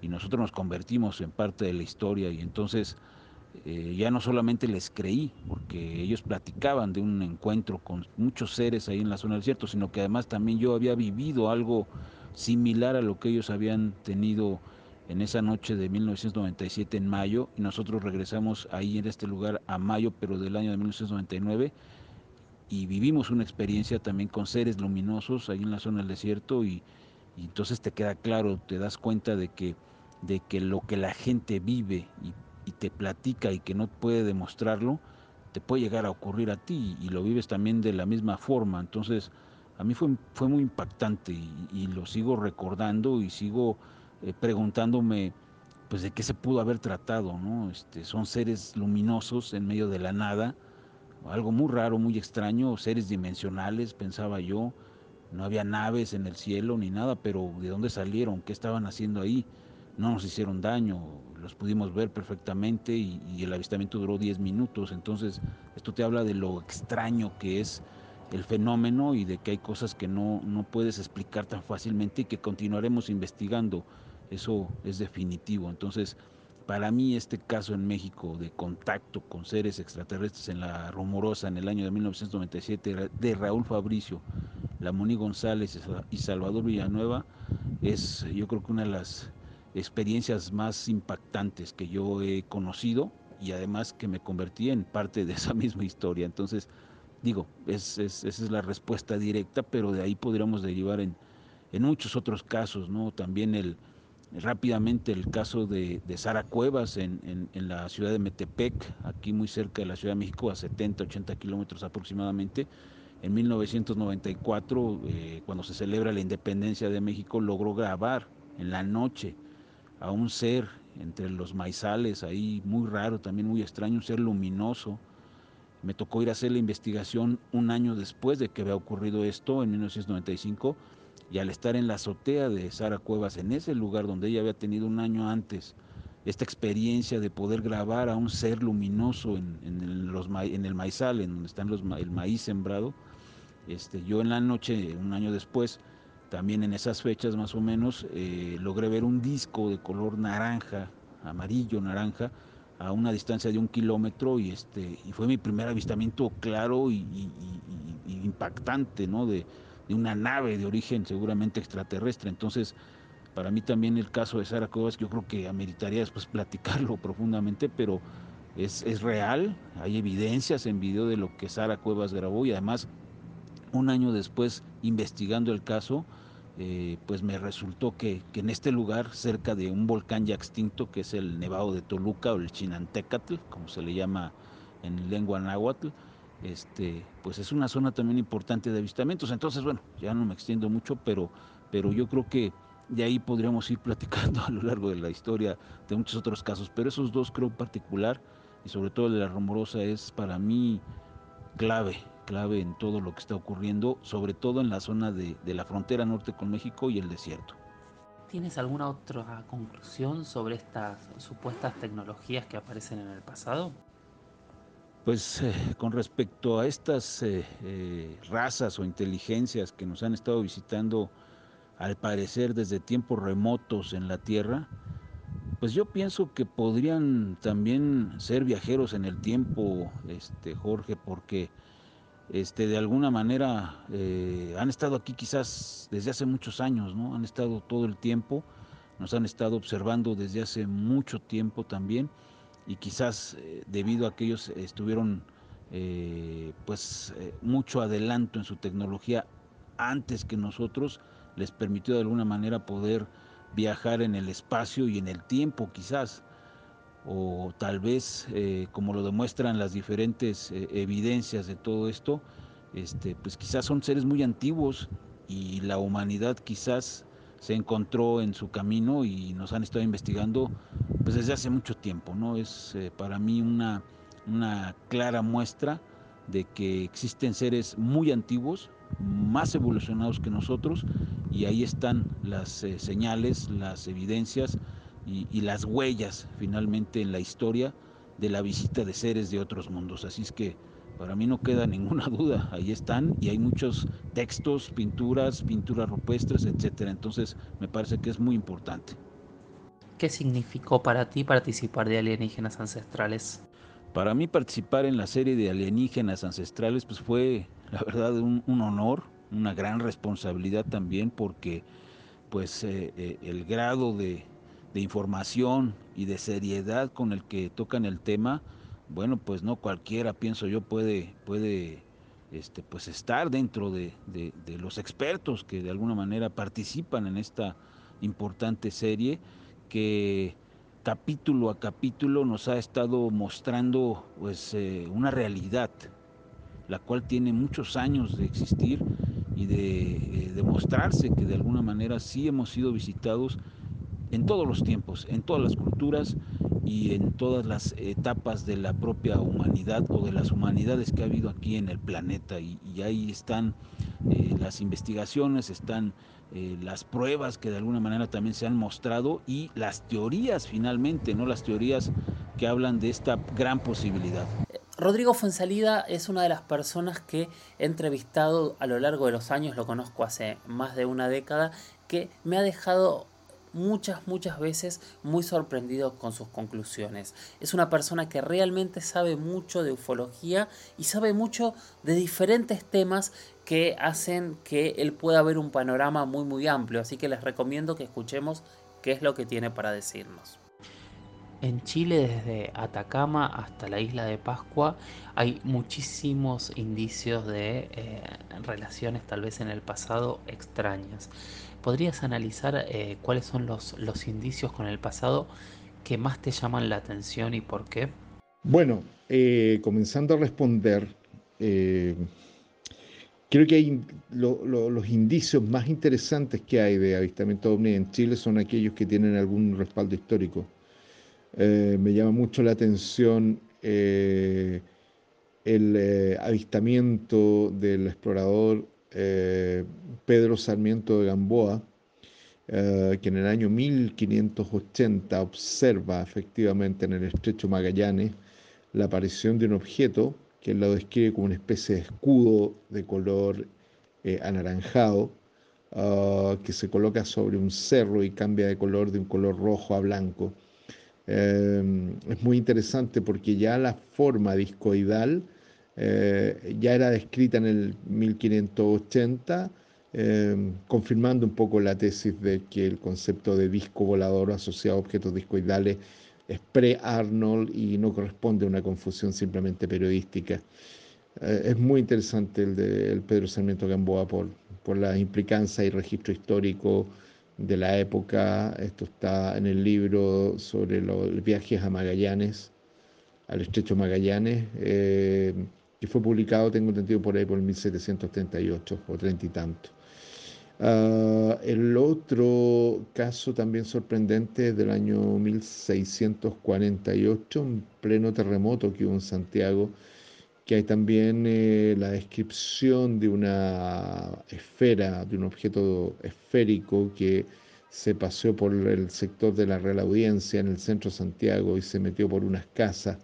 y nosotros nos convertimos en parte de la historia y entonces eh, ya no solamente les creí, porque ellos platicaban de un encuentro con muchos seres ahí en la zona del desierto, sino que además también yo había vivido algo similar a lo que ellos habían tenido en esa noche de 1997 en mayo y nosotros regresamos ahí en este lugar a mayo pero del año de 1999 y vivimos una experiencia también con seres luminosos ahí en la zona del desierto y, entonces te queda claro, te das cuenta de que, de que lo que la gente vive y, te platica y que no puede demostrarlo, te puede llegar a ocurrir a ti y, lo vives también de la misma forma. Entonces, a mí fue, fue muy impactante y, lo sigo recordando y sigo eh, preguntándome pues de qué se pudo haber tratado, ¿no? Este, son seres luminosos en medio de la nada, algo muy raro, muy extraño, seres dimensionales, pensaba yo. No había naves en el cielo ni nada, pero ¿de dónde salieron? ¿Qué estaban haciendo ahí? No nos hicieron daño, los pudimos ver perfectamente y, el avistamiento duró 10 minutos. Entonces, esto te habla de lo extraño que es el fenómeno y de que hay cosas que no, no puedes explicar tan fácilmente y que continuaremos investigando. Eso es definitivo. Entonces, para mí este caso en México de contacto con seres extraterrestres en la Rumorosa en el año de 1997 de Raúl Fabricio, Lamoni González y Salvador Villanueva es yo creo que una de las experiencias más impactantes que yo he conocido y además que me convertí en parte de esa <laughs> misma historia. Entonces, digo, esa es la respuesta directa, pero de ahí podríamos derivar en, en muchos otros casos, ¿no? También el, rápidamente el caso de, Sara Cuevas en, la ciudad de Metepec, aquí muy cerca de la Ciudad de México, a 70, 80 kilómetros aproximadamente. En 1994, eh, cuando se celebra la independencia de México, logró grabar en la noche a un ser entre los maizales, ahí muy raro, también muy extraño, un ser luminoso. Me tocó ir a hacer la investigación un año después de que había ocurrido esto, en 1995 y al estar en la azotea de Sara Cuevas, en ese lugar donde ella había tenido un año antes esta experiencia de poder grabar a un ser luminoso en, el, los, en el maizal, en donde está el maíz sembrado, este, yo en la noche, un año después, también en esas fechas más o menos, eh, logré ver un disco de color naranja, amarillo, naranja, a una distancia de un kilómetro y, este, y fue mi primer avistamiento claro y, impactante, ¿no? De, de una nave de origen seguramente extraterrestre. Entonces, para mí también el caso de Sara Cuevas, yo creo que ameritaría después platicarlo <laughs> profundamente, pero es, es, real, hay evidencias en video de lo que Sara Cuevas grabó y además un año después investigando el caso, eh, pues me resultó que, que, en este lugar, cerca de un volcán ya extinto, que es el Nevado de Toluca o el Chinantecatl, como se le llama en lengua náhuatl, este, pues es una zona también importante de avistamientos. Entonces, bueno, ya no me extiendo mucho, pero, pero yo creo que de ahí podríamos ir platicando <laughs> a lo largo de la historia de muchos otros casos. Pero esos dos creo particular, y sobre todo de la rumorosa, es para mí clave, clave en todo lo que está ocurriendo, sobre todo en la zona de, de la frontera norte con México y el desierto. ¿Tienes alguna otra conclusión sobre estas supuestas tecnologías que aparecen en el pasado? Pues eh, con respecto a estas eh, eh, razas o inteligencias que nos han estado visitando, al parecer desde tiempos remotos en la Tierra, pues yo pienso que podrían también ser viajeros en el tiempo, este, Jorge, porque este, de alguna manera eh, han estado aquí quizás desde hace muchos años, ¿no? Han estado todo el tiempo, nos han estado observando desde hace mucho tiempo también y quizás eh, debido a que ellos estuvieron eh, pues mucho adelanto en su tecnología antes que nosotros, les permitió de alguna manera poder viajar en el espacio y en el tiempo quizás o tal vez, eh, como lo demuestran las diferentes eh, evidencias de todo esto, este, pues quizás son seres muy antiguos y la humanidad quizás se encontró en su camino y nos han estado investigando pues desde hace mucho tiempo, ¿no? Es eh, para mí una, una clara muestra de que existen seres muy antiguos, más evolucionados que nosotros, y ahí están las señales, las evidencias y, las huellas finalmente en la historia de la visita de seres de otros mundos. Así es que para mí no queda <laughs> ninguna duda, ahí están y hay muchos textos, pinturas, pinturas rupestres, etcétera. Entonces me parece que es muy importante. ¿Qué significó para ti participar de alienígenas ancestrales? Para mí participar en la serie de alienígenas ancestrales pues fue la verdad un, honor, una gran responsabilidad también porque pues eh, eh, el grado de, de información y de seriedad con el que tocan el tema, bueno, pues no cualquiera, pienso yo, puede, puede este, pues estar dentro de, los expertos que de alguna manera participan en esta importante serie que capítulo a capítulo nos ha estado mostrando pues eh, una realidad la cual tiene muchos años de existir y de eh, demostrarse que de alguna manera sí hemos sido visitados en todos los tiempos, en todas las culturas y en todas las etapas de la propia humanidad o de las humanidades que ha habido aquí en el planeta. Y, ahí están eh, las investigaciones, están eh, las pruebas que de alguna manera también se han mostrado y las teorías finalmente, ¿no? Las teorías que hablan de esta gran posibilidad. Rodrigo Fonsalida es una de las personas que he entrevistado a lo largo de los años, lo conozco hace más de una década, que me ha dejado muchas, muchas veces muy sorprendido con sus conclusiones. Es una persona que realmente sabe mucho de ufología y sabe mucho de diferentes temas que hacen que él pueda ver un panorama muy, muy amplio. Así que les recomiendo que escuchemos qué es lo que tiene para decirnos. En Chile, desde Atacama hasta la isla de Pascua, hay muchísimos indicios de eh, relaciones tal vez en el pasado extrañas. ¿Podrías analizar eh, cuáles son los, los indicios con el pasado que más te llaman la atención y por qué? Bueno, eh, comenzando a responder, eh, creo que los indicios más interesantes que hay de avistamiento ovni en Chile son aquellos que tienen algún respaldo histórico. me llama mucho la atención el avistamiento del explorador eh, Pedro Sarmiento de Gamboa, eh, que en el año 1580 observa efectivamente en el estrecho Magallanes la aparición de un objeto que él lo describe como una especie de escudo de color eh, anaranjado, que se coloca sobre un cerro y cambia de color de un color rojo a blanco. es muy interesante porque ya la forma discoidal eh, ya era descrita en el 1580, eh, confirmando un poco la tesis de que el concepto de disco volador asociado a objetos discoidales es pre-Arnold y no corresponde a una confusión simplemente periodística. Eh, es muy interesante el de Pedro Sarmiento Gamboa por, la implicancia y registro histórico de la época. Esto está en el libro sobre los viajes a Magallanes, al estrecho Magallanes que fue publicado, tengo entendido, por ahí por 1738 o treinta y tanto. Ah, el otro caso también sorprendente es del año 1648, un pleno terremoto que hubo en Santiago, que hay también eh, la descripción de una esfera, de un objeto esférico que se paseó por el sector de la Real Audiencia en el centro de Santiago y se metió por unas casas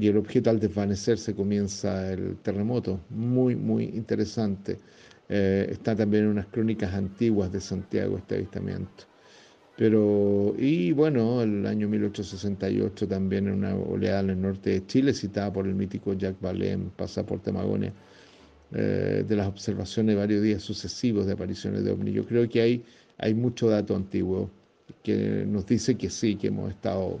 y el objeto al desvanecerse comienza el terremoto. Muy, muy interesante. Eh, está también en unas crónicas antiguas de Santiago este avistamiento. Pero, y bueno, el año 1868 también en una oleada en el norte de Chile, citada por el mítico Jacques Vallée en Pasaporte Magonia, eh, de las observaciones de varios días sucesivos de apariciones de ovni. Yo creo que hay, hay mucho dato antiguo que nos dice que sí, que hemos estado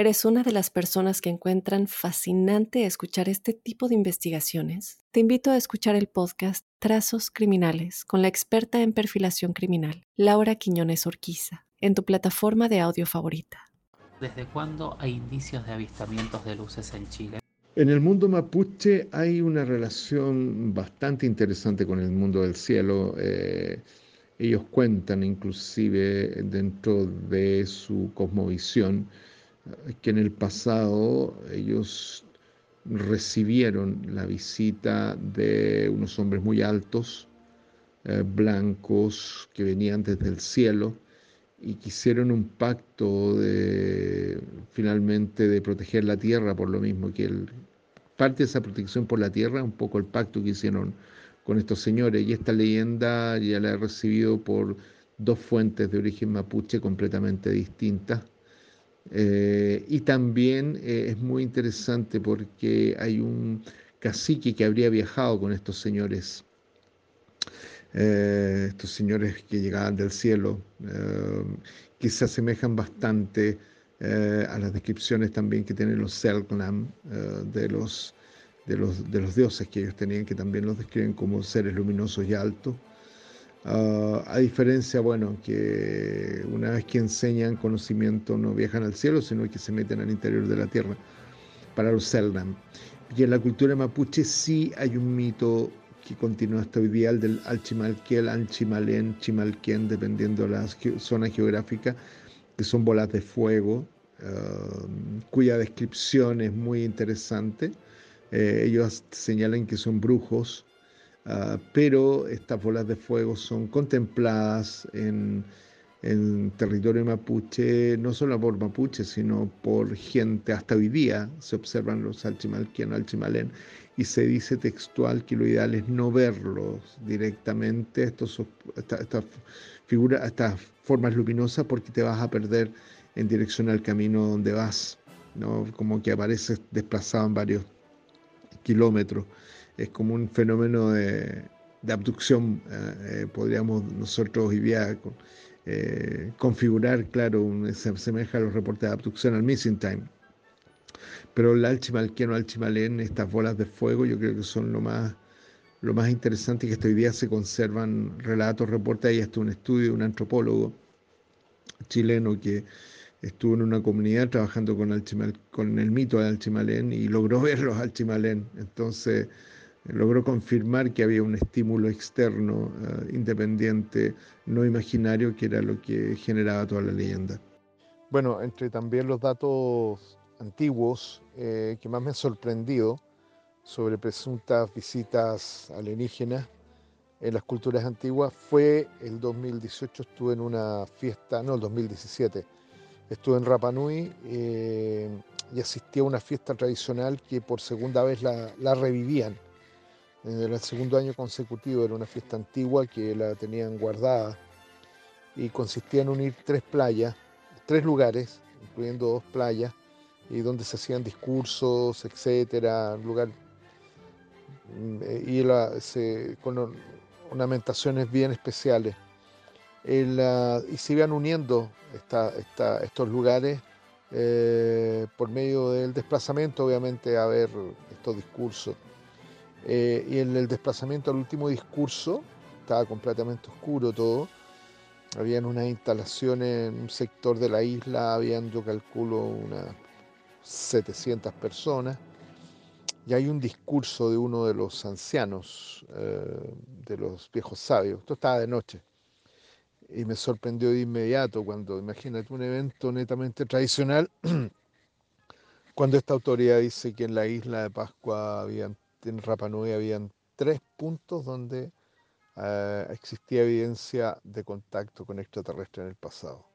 eres una de las personas que encuentran fascinante escuchar este tipo de investigaciones, te invito a escuchar el podcast Trazos Criminales con la experta en perfilación criminal, Laura Quiñones Orquiza, en tu plataforma de audio favorita. ¿Desde cuándo hay indicios de avistamientos de luces en Chile? En el mundo mapuche hay una relación bastante interesante con el mundo del cielo. Eh, ellos cuentan inclusive dentro de su cosmovisión que en el pasado ellos recibieron la visita de unos hombres muy altos, eh, blancos, que venían desde el cielo y quisieron un pacto de finalmente de proteger la tierra por lo mismo que parte de esa protección por la tierra un poco el pacto que hicieron con estos señores. Y esta leyenda ya la he recibido por dos fuentes de origen mapuche completamente distintas eh, y también eh, es muy interesante porque hay un cacique que habría viajado con estos señores eh, estos señores que llegaban del cielo, que se asemejan bastante a las descripciones también que tienen los Selknam de, los, de, los, de los dioses que ellos tenían, que también los describen como seres luminosos y altos. Ah, a diferencia, bueno, que una vez que enseñan conocimiento no viajan al cielo, sino que se meten al interior de la tierra para los Selknam. Y en la cultura mapuche sí hay un mito que continúa hasta hoy día, el del Alchimalquel, Alchimalén, Chimalquén, dependiendo de la zona geográfica, que son bolas de fuego, um, cuya descripción es muy interesante. Eh, ellos señalan que son brujos, uh, pero estas bolas de fuego son contempladas en, en territorio mapuche, no solo por mapuche, sino por gente, hasta hoy día se observan los alchimalquén, alchimalén, y se dice textual que lo ideal es no verlos directamente, estas figuras, estas formas luminosas, porque te vas a perder en dirección al camino donde vas, ¿no? como que apareces desplazado en varios kilómetros. Es como un fenómeno de, abducción, eh, eh, podríamos nosotros hoy día eh, configurar, claro, se asemeja a los reportes de abducción al missing time pero el alchimalqueno, alchimalén, estas bolas de fuego, yo creo que son lo más, lo más interesante que hoy día se conservan relatos, reportes. Hay hasta un estudio de un antropólogo chileno que estuvo en una comunidad trabajando con, con el mito de Alchimalén y logró ver los Alchimalén. Entonces logró confirmar que había un estímulo externo, eh, independiente, no imaginario, que era lo que generaba toda la leyenda. Bueno, entre también los datos antiguos eh, que más me han sorprendido sobre presuntas visitas alienígenas en las culturas antiguas fue el 2018, estuve en una fiesta, no, el 2017, estuve en Rapanui eh, y asistí a una fiesta tradicional que por segunda vez la, la revivían. En el segundo año consecutivo era una fiesta antigua que la tenían guardada y consistía en unir tres playas, tres lugares, incluyendo dos playas, y donde se hacían discursos, etcétera, lugar mm, y con ornamentaciones bien especiales. y se iban uniendo estos lugares eh, por medio del desplazamiento, obviamente, a ver estos discursos. Eh, y en el desplazamiento al último discurso, estaba completamente oscuro todo, habían unas instalaciones en un sector de la isla, habían, yo calculo, unas 700 personas, y hay un discurso de uno de los ancianos, eh, de los viejos sabios. Esto estaba de noche. Y me sorprendió de inmediato cuando, imagínate, un evento netamente tradicional, <clears throat> cuando esta autoridad dice que en la isla de Pascua, habían, en Rapa Nui, habían tres puntos donde eh, existía evidencia de contacto con extraterrestre en el pasado.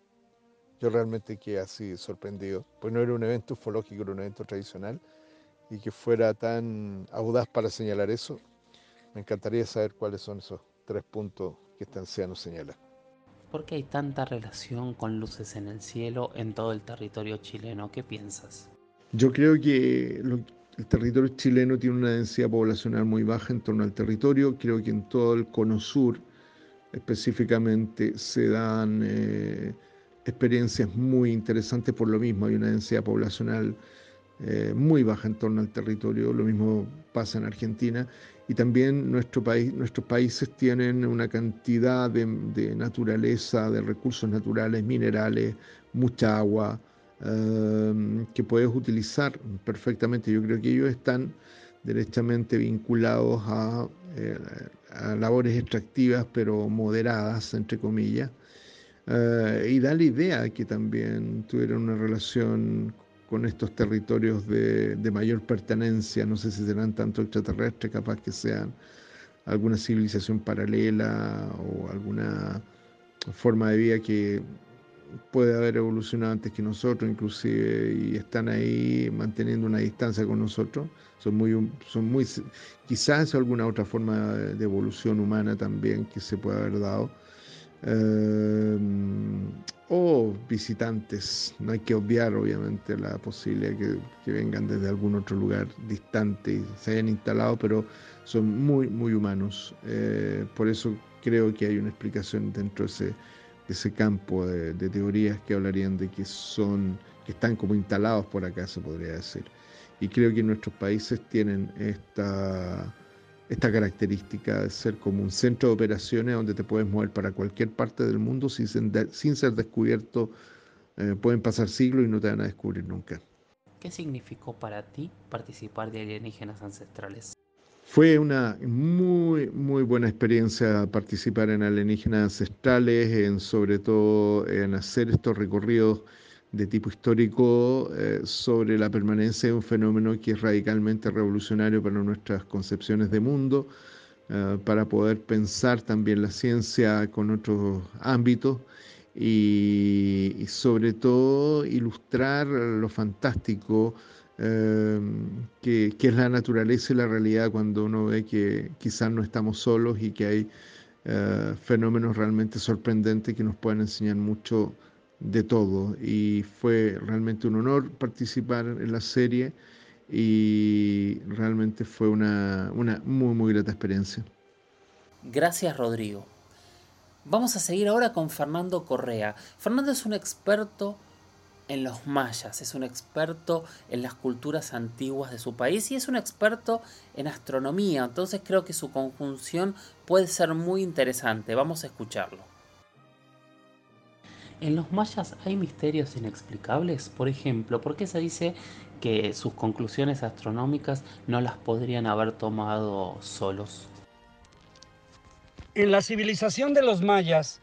yo realmente quedé así sorprendido, pues no era un evento ufológico, era un evento tradicional y que fuera tan audaz para señalar eso. Me encantaría saber cuáles son esos tres puntos que este anciano señala. ¿Por qué hay tanta relación con luces en el cielo en todo el territorio chileno? ¿Qué piensas? Yo creo que el territorio chileno tiene una densidad poblacional muy baja en torno al territorio. Creo que en todo el cono sur específicamente se dan eh, experiencias muy interesantes por lo mismo. Hay una densidad poblacional eh, muy baja en torno al territorio. Lo mismo pasa en Argentina. Y también nuestro país, nuestros países tienen una cantidad de, naturaleza, de recursos naturales, minerales, mucha agua, eh, que puedes utilizar perfectamente. Yo creo que ellos están derechamente vinculados a, eh, labores extractivas, pero moderadas, entre comillas. Eh, y da la idea que también tuvieron una relación con estos territorios de, mayor pertenencia, no sé si serán tanto extraterrestres, capaz que sean alguna civilización paralela o alguna forma de vida que puede haber evolucionado antes que nosotros, inclusive, y están ahí manteniendo una distancia con nosotros. Son muy, son muy, quizás alguna otra forma de evolución humana también que se puede haber dado. Eh, o visitantes, no hay que obviar obviamente la posibilidad que, que vengan desde algún otro lugar distante y se hayan instalado, pero son muy, muy humanos. Eh, por eso creo que hay una explicación dentro de ese ese campo de, teorías que hablarían de que son, que están como instalados por acá, se podría decir. Y creo que nuestros países tienen esta, esta característica de ser como un centro de operaciones donde te puedes mover para cualquier parte del mundo sin, sin ser descubierto. Eh, pueden pasar siglos y no te van a descubrir nunca. ¿Qué significó para ti participar de alienígenas ancestrales? Fue una muy, muy buena experiencia participar en alienígenas ancestrales, en, sobre todo en hacer estos recorridos de tipo histórico eh, sobre la permanencia de un fenómeno que es radicalmente revolucionario para nuestras concepciones de mundo, eh, para poder pensar también la ciencia con otros ámbitos y, y sobre todo ilustrar lo fantástico Em, que, es la naturaleza y la realidad cuando uno ve que quizás no estamos solos y que hay eh, fenómenos realmente sorprendentes que nos pueden enseñar mucho de todo. Y fue realmente un honor participar en la serie y realmente fue una, una muy, muy grata experiencia. Gracias, Rodrigo. Vamos a seguir ahora con Fernando Correa. Fernando es un experto en los mayas, es un experto en las culturas antiguas de su país y es un experto en astronomía, entonces creo que su conjunción puede ser muy interesante, vamos a escucharlo. En los mayas hay misterios inexplicables, por ejemplo, ¿por qué se dice que sus conclusiones astronómicas no las podrían haber tomado solos? En la civilización de los mayas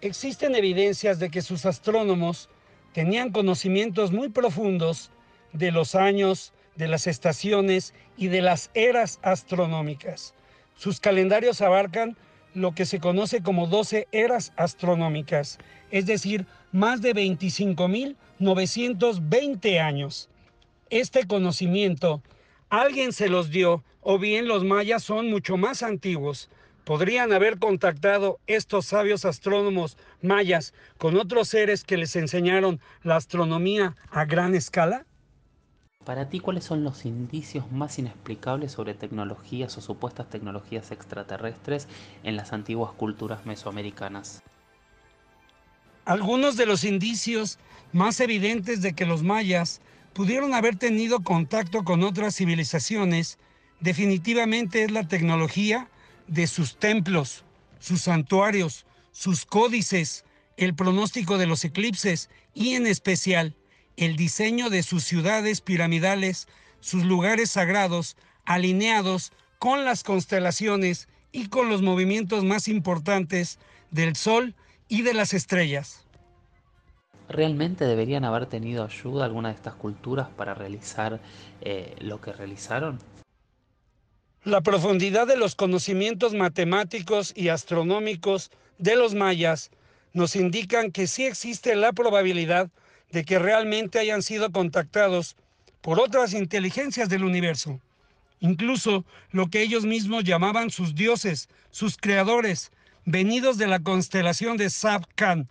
existen evidencias de que sus astrónomos tenían conocimientos muy profundos de los años, de las estaciones y de las eras astronómicas. Sus calendarios abarcan lo que se conoce como 12 eras astronómicas, es decir, más de 25.920 años. Este conocimiento alguien se los dio o bien los mayas son mucho más antiguos, ¿Podrían haber contactado estos sabios astrónomos mayas con otros seres que les enseñaron la astronomía a gran escala? Para ti, ¿cuáles son los indicios más inexplicables sobre tecnologías o supuestas tecnologías extraterrestres en las antiguas culturas mesoamericanas? Algunos de los indicios más evidentes de que los mayas pudieron haber tenido contacto con otras civilizaciones definitivamente es la tecnología de sus templos, sus santuarios, sus códices, el pronóstico de los eclipses y en especial el diseño de sus ciudades piramidales, sus lugares sagrados, alineados con las constelaciones y con los movimientos más importantes del Sol y de las estrellas. ¿Realmente deberían haber tenido ayuda alguna de estas culturas para realizar eh, lo que realizaron? La profundidad de los conocimientos matemáticos y astronómicos de los mayas nos indican que sí existe la probabilidad de que realmente hayan sido contactados por otras inteligencias del universo, incluso lo que ellos mismos llamaban sus dioses, sus creadores, venidos de la constelación de Sabkan,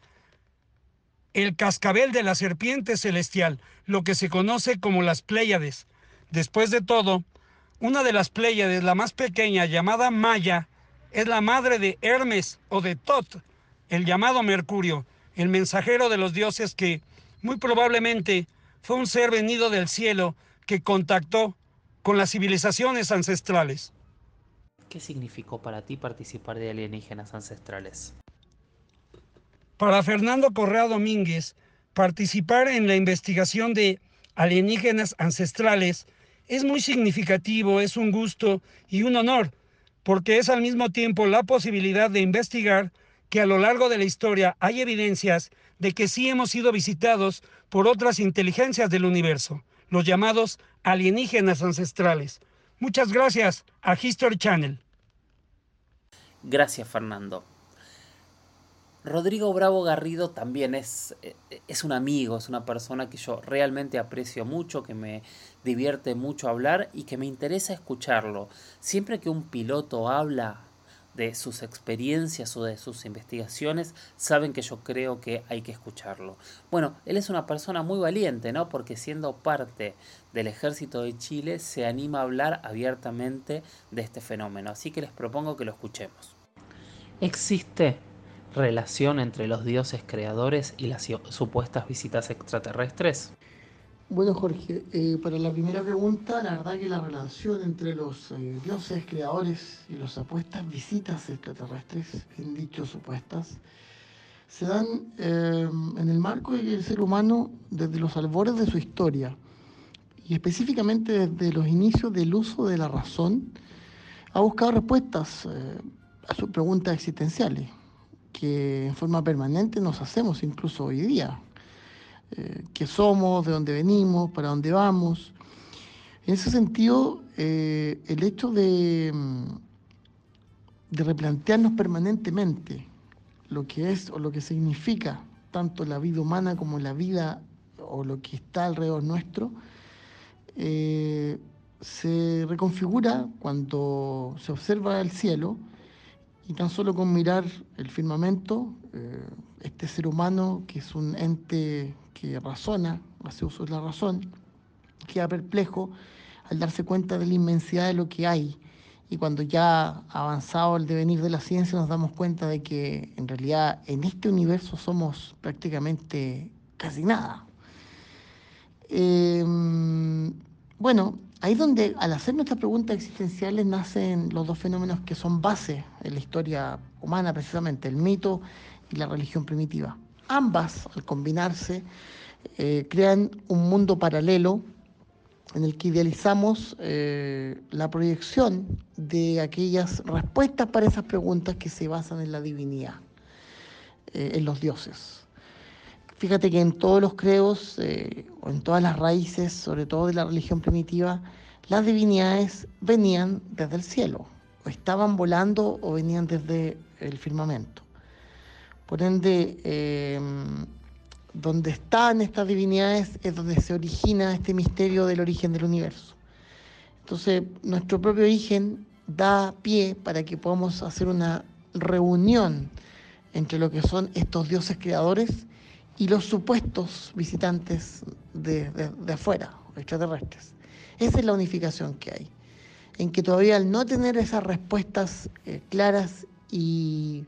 el cascabel de la serpiente celestial, lo que se conoce como las Pléyades. Después de todo, una de las Pléyades, la más pequeña, llamada Maya, es la madre de Hermes o de Tot, el llamado Mercurio, el mensajero de los dioses que, muy probablemente, fue un ser venido del cielo que contactó con las civilizaciones ancestrales. ¿Qué significó para ti participar de alienígenas ancestrales? Para Fernando Correa Domínguez, participar en la investigación de alienígenas ancestrales es muy significativo, es un gusto y un honor, porque es al mismo tiempo la posibilidad de investigar que a lo largo de la historia hay evidencias de que sí hemos sido visitados por otras inteligencias del universo, los llamados alienígenas ancestrales. Muchas gracias a History Channel. Gracias, Fernando. Rodrigo Bravo Garrido también es, eh, es un amigo, es una persona que yo realmente aprecio mucho, que me divierte mucho hablar y que me interesa escucharlo. Siempre que un piloto habla de sus experiencias o de sus investigaciones, saben que yo creo que hay que escucharlo. Bueno, él es una persona muy valiente, ¿no? Porque siendo parte del ejército de Chile, se anima a hablar abiertamente de este fenómeno. Así que les propongo que lo escuchemos. ¿Existe relación entre los dioses creadores y las supuestas visitas extraterrestres? Bueno, Jorge, eh, para la primera pregunta, la verdad que la relación entre los eh, dioses creadores y las supuestas visitas extraterrestres, bien dicho supuestas, se dan eh, en el marco de que el ser humano, desde los albores de su historia, y específicamente desde los inicios del uso de la razón, ha buscado respuestas a sus preguntas existenciales que en forma permanente nos hacemos incluso hoy día. Eh, qué somos, de dónde venimos, para dónde vamos. En ese sentido, eh, el hecho de, mm, de replantearnos permanentemente lo que es o lo que significa tanto la vida humana como la vida o lo que está alrededor nuestro, eh, se reconfigura cuando se observa el cielo y tan solo con mirar el firmamento, eh, este ser humano, que es un ente que razona, hace uso de la razón, queda perplejo al darse cuenta de la inmensidad de lo que hay. Y cuando ya ha avanzado el devenir de la ciencia nos damos cuenta de que en realidad en este universo somos prácticamente casi nada. Em, bueno, Ahí donde al hacer nuestras preguntas existenciales nacen los dos fenómenos que son base en la historia humana precisamente, el mito y la religión primitiva. Ambas, al combinarse, eh, crean un mundo paralelo en el que idealizamos eh, la proyección de aquellas respuestas para esas preguntas que se basan en la divinidad, eh, en los dioses. Fíjate que en todos los creos, eh, o en todas las raíces, sobre todo de la religión primitiva, las divinidades venían desde el cielo, o estaban volando o venían desde el firmamento. Por ende, em, donde están estas divinidades es donde se origina este misterio del origen del universo. Entonces, nuestro propio origen da pie para que podamos hacer una reunión entre lo que son estos dioses creadores y los supuestos visitantes de, afuera, extraterrestres. Esa es la unificación que hay, en que todavía al no tener esas respuestas eh, claras y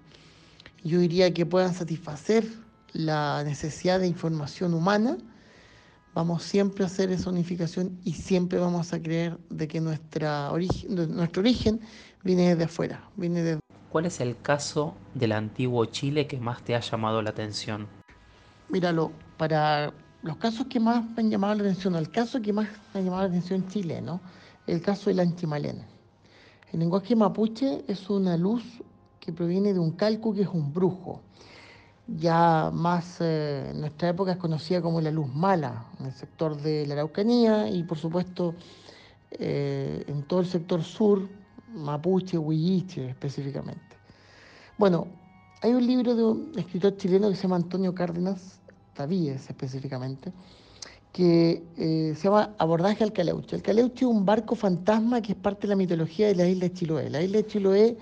yo diría que puedan satisfacer la necesidad de información humana, vamos siempre a hacer esa unificación y siempre vamos a creer de que nuestra nuestro origen viene desde afuera, viene de... ¿Cuál es el caso del antiguo Chile que más te ha llamado la atención? Míralo, para los casos que más me han llamado la atención, el caso que más me ha llamado la atención chileno, el caso del anchimalén. El lenguaje mapuche es una luz que proviene de un calco que es un brujo. Ya más eh, en nuestra época es conocida como la luz mala en el sector de la Araucanía y por supuesto eh, en todo el sector sur, mapuche, huilliche específicamente. Bueno, hay un libro de un escritor chileno que se llama Antonio Cárdenas, Tavíes específicamente, que eh, se llama Abordaje al Caleuche. El Caleuche es un barco fantasma que es parte de la mitología de la isla de Chiloé. La isla de Chiloé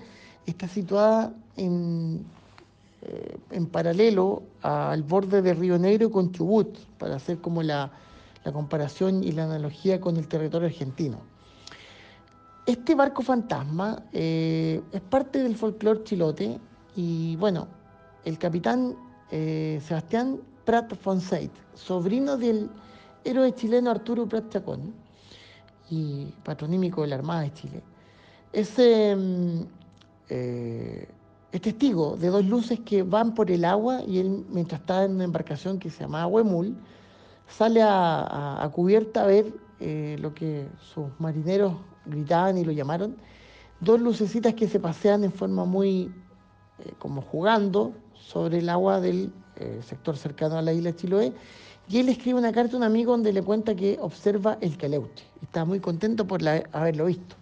está situada en, eh, en paralelo al borde de Río Negro con Chubut, para hacer como la, comparación y la analogía con el territorio argentino. Este barco fantasma eh, es parte del folclore chilote y bueno, el capitán Sebastián Prat Fonseit, sobrino del héroe chileno Arturo Prat Chacón y patronímico de la Armada de Chile, es, mm, eh, es, testigo de dos luces que van por el agua y él, mientras está en una embarcación que se llama Huemul, sale a, cubierta a ver eh, lo que sus marineros gritaban y lo llamaron, dos lucecitas que se pasean en forma muy eh, como jugando sobre el agua del sector cercano a la isla de Chiloé y él escribe una carta a un amigo donde le cuenta que observa el caleuche. Está muy contento por haberlo visto.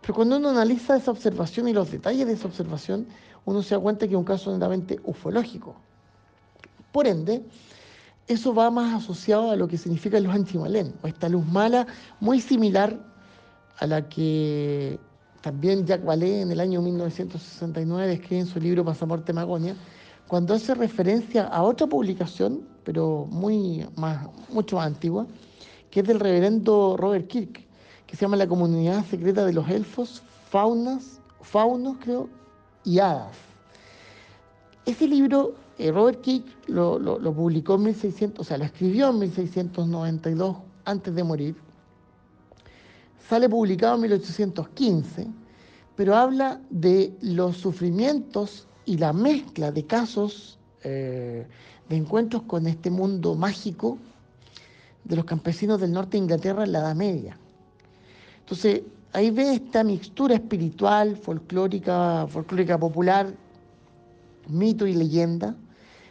Pero cuando uno analiza esa observación y los detalles de esa observación, uno se da cuenta que es un caso netamente ufológico. Por ende, eso va más asociado a lo que significa los antimalén, o esta luz mala muy similar a la que también Jacques Vallée en el año 1969 describe en su libro Pasaporte Magonia, cuando hace referencia a otra publicación, pero muy más, mucho más antigua, que es del reverendo Robert Kirk, que se llama La Comunidad Secreta de los Elfos, Faunas, Faunos, creo, y Hadas. Ese libro, eh, Robert Kirk lo, lo, publicó en 1600, o sea, lo escribió en 1692, antes de morir. Sale publicado en 1815, pero habla de los sufrimientos y la mezcla de casos eh, de encuentros con este mundo mágico de los campesinos del norte de Inglaterra en la Edad Media. Entonces, ahí ve esta mixtura espiritual, folclórica, folclórica popular, mito y leyenda,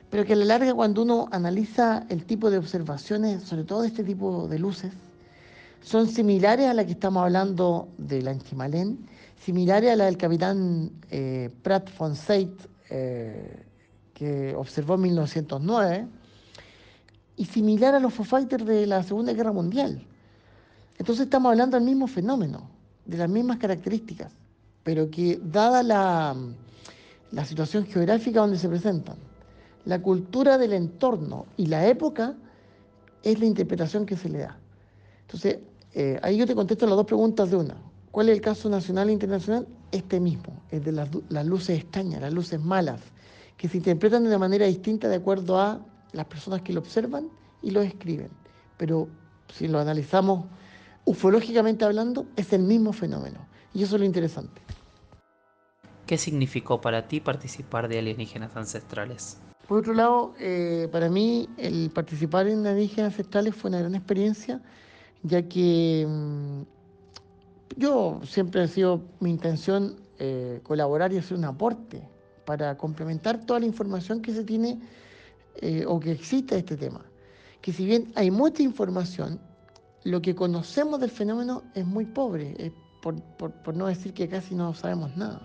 pero que a la larga cuando uno analiza el tipo de observaciones, sobre todo de este tipo de luces, son similares a la que estamos hablando del Anchimalén, similares a la del capitán eh, Pratt von eh, que observó en 1909, y similar a los Foo Fighters de la Segunda Guerra Mundial. Entonces estamos hablando del mismo fenómeno, de las mismas características, pero que dada la, la situación geográfica donde se presentan, la cultura del entorno y la época es la interpretación que se le da. Entonces, eh, ahí yo te contesto las dos preguntas de una. ¿Cuál es el caso nacional e internacional? Este mismo, el de las, luces extrañas, las luces malas, que se interpretan de una manera distinta de acuerdo a las personas que lo observan y lo escriben. Pero si lo analizamos ufológicamente hablando, es el mismo fenómeno. Y eso es lo interesante. ¿Qué significó para ti participar de alienígenas ancestrales? Por otro lado, eh, para mí el participar en alienígenas ancestrales fue una gran experiencia, ya que mm, yo siempre ha sido mi intención eh, colaborar y hacer un aporte para complementar toda la información que se tiene eh, o que existe de este tema. Que si bien hay mucha información, lo que conocemos del fenómeno es muy pobre, por, no decir que casi no sabemos nada.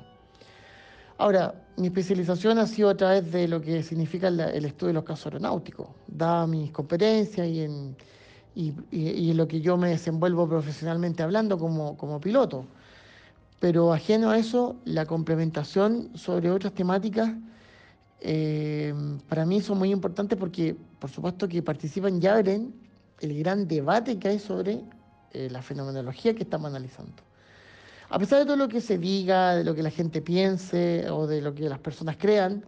Ahora, mi especialización ha sido a través de lo que significa el estudio de los casos aeronáuticos, dada mis competencias y en y, y, lo que yo me desenvuelvo profesionalmente hablando como, como piloto. Pero ajeno a eso, la complementación sobre otras temáticas eh, para mí son muy importantes porque, por supuesto, que participan ya en el gran debate que hay sobre eh, la fenomenología que estamos analizando. A pesar de todo lo que se diga, de lo que la gente piense o de lo que las personas crean,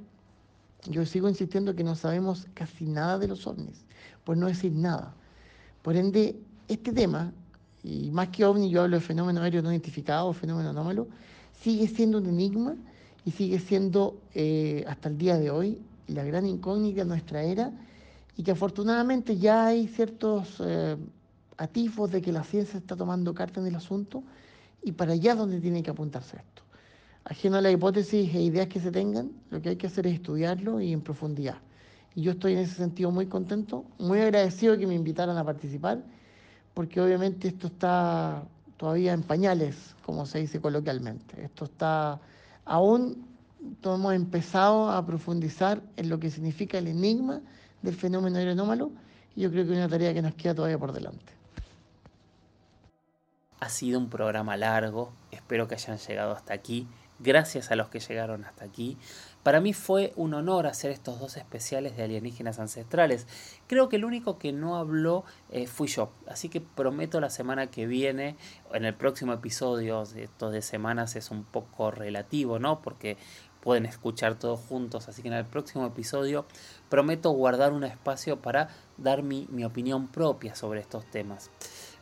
yo sigo insistiendo que no sabemos casi nada de los ovnis, por no decir nada. Por ende, este tema, y más que ovni, yo hablo de fenómeno aéreo no identificado, fenómeno anómalo, sigue siendo un enigma y sigue siendo eh, hasta el día de hoy la gran incógnita de nuestra era y que afortunadamente ya hay ciertos eh, atifos de que la ciencia está tomando carta en el asunto y para allá es donde tiene que apuntarse esto. Ajeno a las hipótesis e ideas que se tengan, lo que hay que hacer es estudiarlo y en profundidad. Y yo estoy en ese sentido muy contento, muy agradecido que me invitaran a participar, porque obviamente esto está todavía en pañales, como se dice coloquialmente. Esto está aún hemos empezado a profundizar en lo que significa el enigma del fenómeno aeronómalo y yo creo que es una tarea que nos queda todavía por delante. Ha sido un programa largo, espero que hayan llegado hasta aquí. Gracias a los que llegaron hasta aquí. Para mí fue un honor hacer estos dos especiales de alienígenas ancestrales. Creo que el único que no habló eh, fui yo. Así que prometo la semana que viene, en el próximo episodio, esto de semanas es un poco relativo, ¿no? Porque pueden escuchar todos juntos. Así que en el próximo episodio prometo guardar un espacio para dar mi, mi opinión propia sobre estos temas.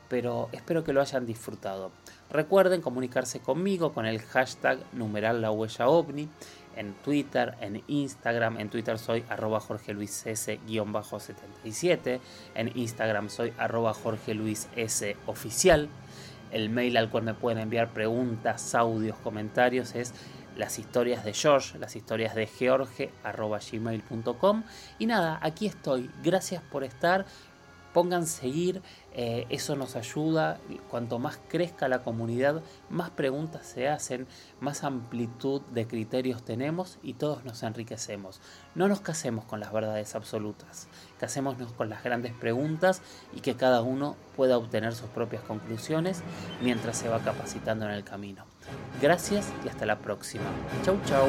Pero espero que lo hayan disfrutado. Recuerden comunicarse conmigo con el hashtag numeral la huella ovni en Twitter, en Instagram. En Twitter soy arroba Jorge Luis 77 En Instagram soy arroba Jorge Luis S oficial. El mail al cual me pueden enviar preguntas, audios, comentarios es las historias de George, las historias de George, arroba gmail.com. Y nada, aquí estoy. Gracias por estar. Pongan seguir, eh, eso nos ayuda. Cuanto más crezca la comunidad, más preguntas se hacen, más amplitud de criterios tenemos y todos nos enriquecemos. No nos casemos con las verdades absolutas, casémonos con las grandes preguntas y que cada uno pueda obtener sus propias conclusiones mientras se va capacitando en el camino. Gracias y hasta la próxima. Chau chau.